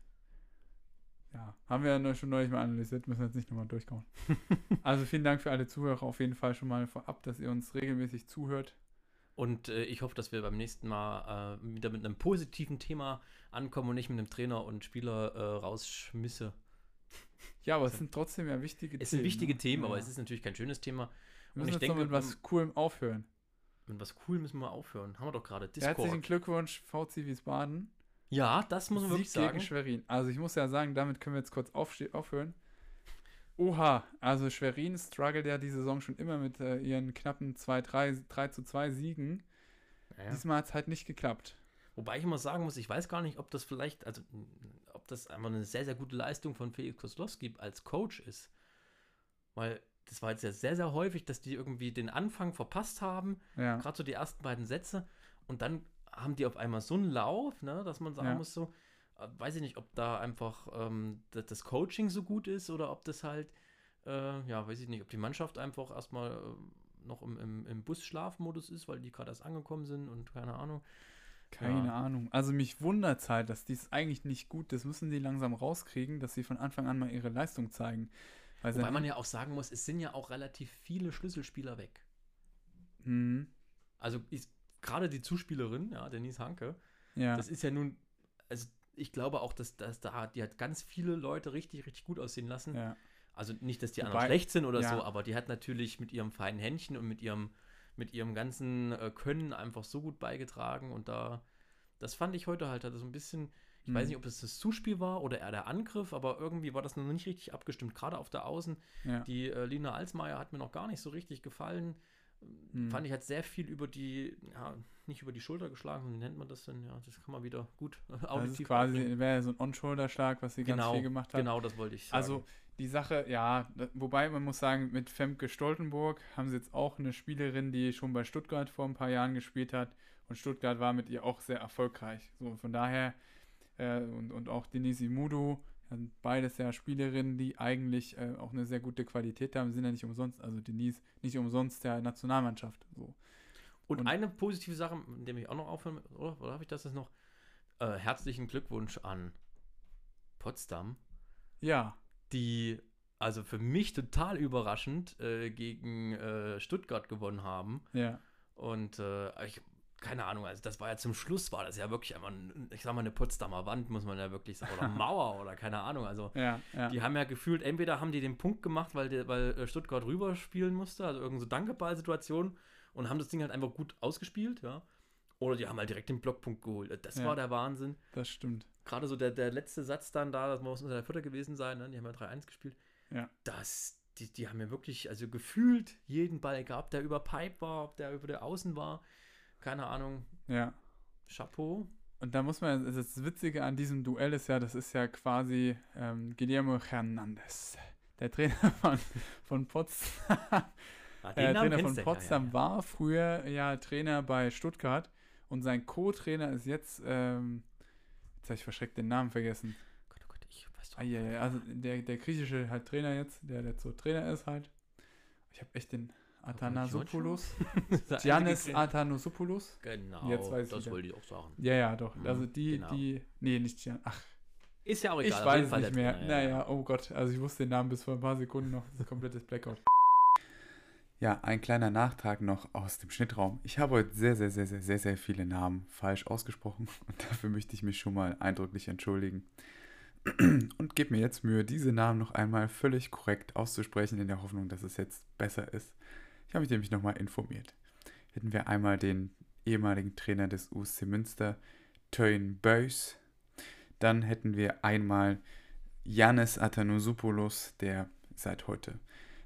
Ja, haben wir ja schon neulich mal analysiert, müssen wir jetzt nicht nochmal durchkauen. also vielen Dank für alle Zuhörer auf jeden Fall schon mal vorab, dass ihr uns regelmäßig zuhört. Und äh, ich hoffe, dass wir beim nächsten Mal äh, wieder mit einem positiven Thema ankommen und nicht mit einem Trainer und Spieler äh, rausschmisse. Ja, aber es sind trotzdem ja wichtige Es sind wichtige ne? Themen, ja. aber es ist natürlich kein schönes Thema. Wir und müssen ich jetzt denke, noch mit was Coolem aufhören. Mit was cool müssen wir aufhören. Haben wir doch gerade. Herzlichen Discord. Glückwunsch, VC Wiesbaden. Ja, das muss man Sieg wirklich gegen sagen. Schwerin. Also ich muss ja sagen, damit können wir jetzt kurz aufhören. Oha, also Schwerin struggelt ja die Saison schon immer mit äh, ihren knappen 2, 3, 3 zu 2 Siegen. Ja. Diesmal hat es halt nicht geklappt. Wobei ich immer sagen muss, ich weiß gar nicht, ob das vielleicht, also ob das einfach eine sehr, sehr gute Leistung von Felix Koslowski als Coach ist. Weil das war jetzt ja sehr, sehr häufig, dass die irgendwie den Anfang verpasst haben, Ja. gerade so die ersten beiden Sätze, und dann haben die auf einmal so einen Lauf, ne, dass man sagen Ja. muss, so, äh, weiß ich nicht, ob da einfach ähm, das, das Coaching so gut ist oder ob das halt, äh, ja, weiß ich nicht, ob die Mannschaft einfach erstmal äh, noch im, im, im Bus-Schlafmodus ist, weil die gerade erst angekommen sind und keine Ahnung. Keine Ja. Ahnung. Also mich wundert halt, dass dies eigentlich nicht gut Das müssen sie langsam rauskriegen, dass sie von Anfang an mal ihre Leistung zeigen. Weil Wobei man ja auch sagen muss, es sind ja auch relativ viele Schlüsselspieler weg. Mhm. Also gerade die Zuspielerin, ja, Denise Hanke, Ja. das ist ja nun, also ich glaube auch, dass, dass da die hat ganz viele Leute richtig, richtig gut aussehen lassen. ja. Also nicht, dass die Wobei- anderen schlecht sind oder ja. so, aber die hat natürlich mit ihrem feinen Händchen und mit ihrem, mit ihrem ganzen äh, Können einfach so gut beigetragen und da, das fand ich heute halt, also so ein bisschen, ich weiß Mhm. nicht, ob es das Zuspiel war oder eher der Angriff, aber irgendwie war das noch nicht richtig abgestimmt, gerade auf der Außen. ja. Die äh, Lina Alsmeier hat mir noch gar nicht so richtig gefallen. Mhm. Fand ich hat sehr viel über die, ja, nicht über die Schulter geschlagen, wie nennt man das denn? Ja, das kann man wieder gut äh, Das ist auditiv quasi wäre so ein On-Shoulder-Schlag, was sie genau, ganz viel gemacht hat. Genau, das wollte ich sagen. Also die Sache, ja, wobei man muss sagen, mit Femke Stoltenburg haben sie jetzt auch eine Spielerin, die schon bei Stuttgart vor ein paar Jahren gespielt hat. Und Stuttgart war mit ihr auch sehr erfolgreich. So, von daher, äh, und, und auch Denise Imudo, sind beides ja Spielerinnen, die eigentlich äh, auch eine sehr gute Qualität haben, sind ja nicht umsonst, also Denise nicht umsonst der Nationalmannschaft. So. Und, Und- eine positive Sache, mit der ich auch noch aufhören, oder, oder habe ich das jetzt noch? Äh, herzlichen Glückwunsch an Potsdam, Ja, die also für mich total überraschend äh, gegen äh, Stuttgart gewonnen haben. ja, Und äh, ich, keine Ahnung, also das war ja zum Schluss, war das ja wirklich einfach, ein, ich sag mal, eine Potsdamer Wand, muss man ja wirklich sagen, oder Mauer oder keine Ahnung. Also ja, ja. die haben ja gefühlt, entweder haben die den Punkt gemacht, weil, der, weil äh, Stuttgart rüberspielen musste, also irgendeine so Dankeball-Situation und haben das Ding halt einfach gut ausgespielt, ja. Oder die haben halt direkt den Blockpunkt geholt. Das Ja. war der Wahnsinn. das stimmt. Gerade so der, der letzte Satz dann da, das muss der Vierter gewesen sein, ne? die haben ja 3-1 gespielt. Ja. Das, die, die haben ja wirklich, also gefühlt jeden Ball gehabt, ob der über Pipe war, ob der über der Außen war. Keine Ahnung. Ja. Chapeau. Und da muss man, das Witzige an diesem Duell ist ja, das ist ja quasi ähm, Guillermo Hernandez, der Trainer von, von Potsdam. Ah, äh, Trainer von Potsdam ja, ja. war früher ja Trainer bei Stuttgart und sein Co-Trainer ist jetzt, ähm, jetzt habe ich verschreckt den Namen vergessen. Gott, oh Gott, ich weiß doch. Ah, ja, ja, also der, der griechische halt Trainer jetzt, der jetzt so Trainer ist halt. Ich habe echt den Athanasopoulos. Giannis Athanasopoulos. Genau, Jetzt weiß ich das wieder. wollte ich auch sagen. Ja, ja, doch. Mhm, Also die, genau. die, nee, nicht Giannis. Ach, Ist ja auch Ich egal. auf weiß es nicht mehr. Trainer, naja, oh Gott. Also ich wusste den Namen bis vor ein paar Sekunden noch. Das ist ein komplettes Blackout. Ja, ein kleiner Nachtrag noch aus dem Schnittraum. Ich habe heute sehr, sehr, sehr, sehr, sehr, sehr viele Namen falsch ausgesprochen und dafür möchte ich mich schon mal eindrücklich entschuldigen. Und gebe mir jetzt Mühe, diese Namen noch einmal völlig korrekt auszusprechen, in der Hoffnung, dass es jetzt besser ist. Ich habe mich nämlich nochmal informiert. Hätten wir einmal den ehemaligen Trainer des USC Münster, Teun Beus. Dann hätten wir einmal Yannis Athanasopoulos, der seit heute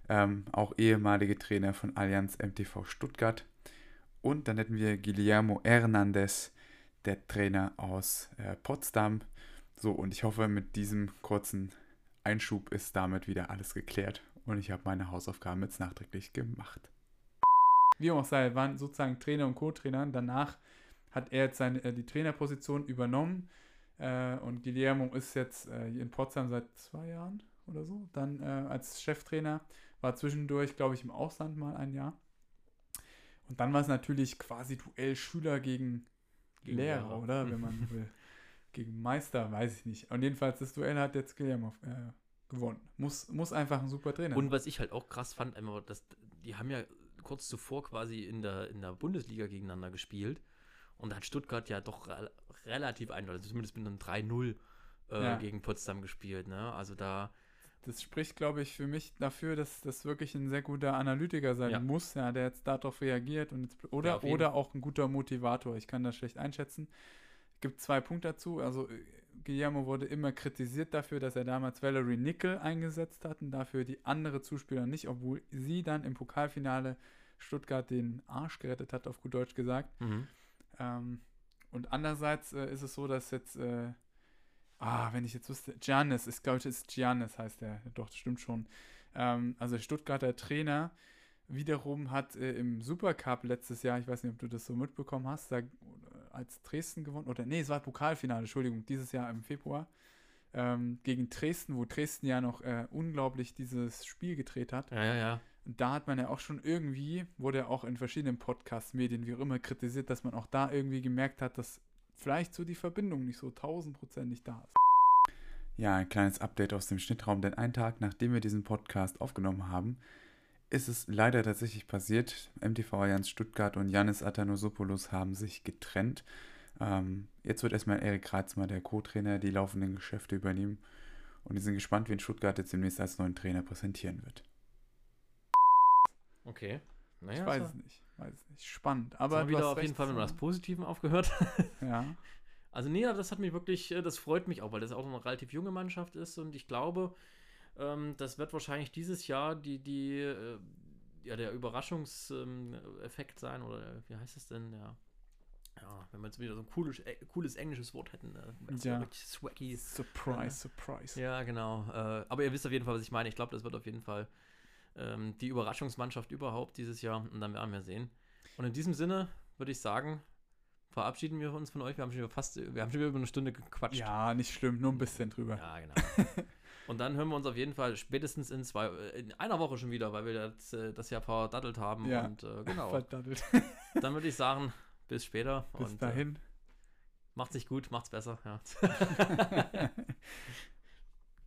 ähm, auch ehemalige Trainer von Allianz MTV Stuttgart. Und dann hätten wir Guillermo Hernandez, der Trainer aus äh, Potsdam. So, und ich hoffe, mit diesem kurzen Einschub ist damit wieder alles geklärt. Und ich habe meine Hausaufgaben jetzt nachträglich gemacht. Wie auch sei, waren sozusagen Trainer und Co-Trainer. Danach hat er jetzt seine, äh, die Trainerposition übernommen. Äh, und Guillermo ist jetzt äh, in Potsdam seit zwei Jahren oder so. Dann äh, als Cheftrainer. War zwischendurch, glaube ich, im Ausland mal ein Jahr. Und dann war es natürlich quasi Duell Schüler gegen, Gegen Lehrer, Lehrer. oder? Wenn man will. Gegen Meister, weiß ich nicht. Und jedenfalls, das Duell hat jetzt Guillermo äh, gewonnen. Muss, muss einfach ein super Trainer Und was ich halt auch krass fand, einfach, dass die haben ja kurz zuvor quasi in der, in der Bundesliga gegeneinander gespielt. Und da hat Stuttgart ja doch re relativ eindeutig, also zumindest mit einem 3-0 äh, Ja. gegen Potsdam gespielt. Ne? Also da, Das spricht, glaube ich, für mich dafür, dass das wirklich ein sehr guter Analytiker sein Ja. muss, ja, der jetzt darauf reagiert und jetzt, Ja, oder, jeden. oder auch ein guter Motivator. Ich kann das schlecht einschätzen. Gibt zwei Punkte dazu. Also äh, Guillermo wurde immer kritisiert dafür, dass er damals Valerie Nickel eingesetzt hat und dafür die andere Zuspieler nicht, obwohl sie dann im Pokalfinale Stuttgart den Arsch gerettet hat, auf gut Deutsch gesagt. mhm. Ähm, und andererseits äh, ist es so, dass jetzt, äh, ah, wenn ich jetzt wüsste, Giannis, ich glaube, es ist Giannis heißt der, doch, das stimmt schon. Ähm, also Stuttgarter Trainer wiederum hat äh, im Supercup letztes Jahr, ich weiß nicht, ob du das so mitbekommen hast, da, äh, als Dresden gewonnen, oder nee, es war Pokalfinale, Entschuldigung, dieses Jahr im Februar, ähm, gegen Dresden, wo Dresden ja noch äh, unglaublich dieses Spiel gedreht hat. ja, ja, ja. Und da hat man ja auch schon irgendwie, wurde ja auch in verschiedenen Podcast-Medien, wie auch immer, kritisiert, dass man auch da irgendwie gemerkt hat, dass vielleicht so die Verbindung nicht so tausendprozentig da ist. Ja, ein kleines Update aus dem Schnittraum, denn einen Tag nachdem wir diesen Podcast aufgenommen haben, ist es leider tatsächlich passiert. MTV Allianz Stuttgart und Yannis Athanosopoulos haben sich getrennt. Ähm, jetzt wird erstmal Erik Kratzmer, der Co-Trainer, die laufenden Geschäfte übernehmen. Und wir sind gespannt, wen Stuttgart jetzt demnächst als neuen Trainer präsentieren wird. Okay. Naja, Ich weiß es nicht. Weiß es nicht. Spannend. Aber haben wir wieder auf jeden Fall mit was Positivem aufgehört. Ja. Also nee, das hat mich wirklich, äh, das freut mich auch, weil das auch noch eine relativ junge Mannschaft ist und ich glaube, ähm, das wird wahrscheinlich dieses Jahr die, die, äh, ja, der Überraschungseffekt sein oder wie heißt es denn, der, Ja, wenn wir jetzt wieder so ein cooles, äh, cooles englisches Wort hätten, wär's Ja. wirklich swaggy. Surprise, surprise. Ja, genau. Äh, aber ihr wisst auf jeden Fall, was ich meine. Ich glaube, das wird auf jeden Fall ähm, die Überraschungsmannschaft überhaupt dieses Jahr und dann werden wir sehen. Und in diesem Sinne würde ich sagen, verabschieden wir uns von euch. Wir haben schon fast, wir haben schon über eine Stunde gequatscht. Ja, nicht schlimm, nur ein bisschen drüber. Ja, genau. Und dann hören wir uns auf jeden Fall spätestens in zwei, äh, in einer Woche schon wieder, weil wir das, äh, das Jahr verdattelt haben. Ja. Und äh, genau. Verdattelt. Dann würde ich sagen, bis später. Bis und, Äh, dahin. macht's nicht gut, macht's besser. Ja.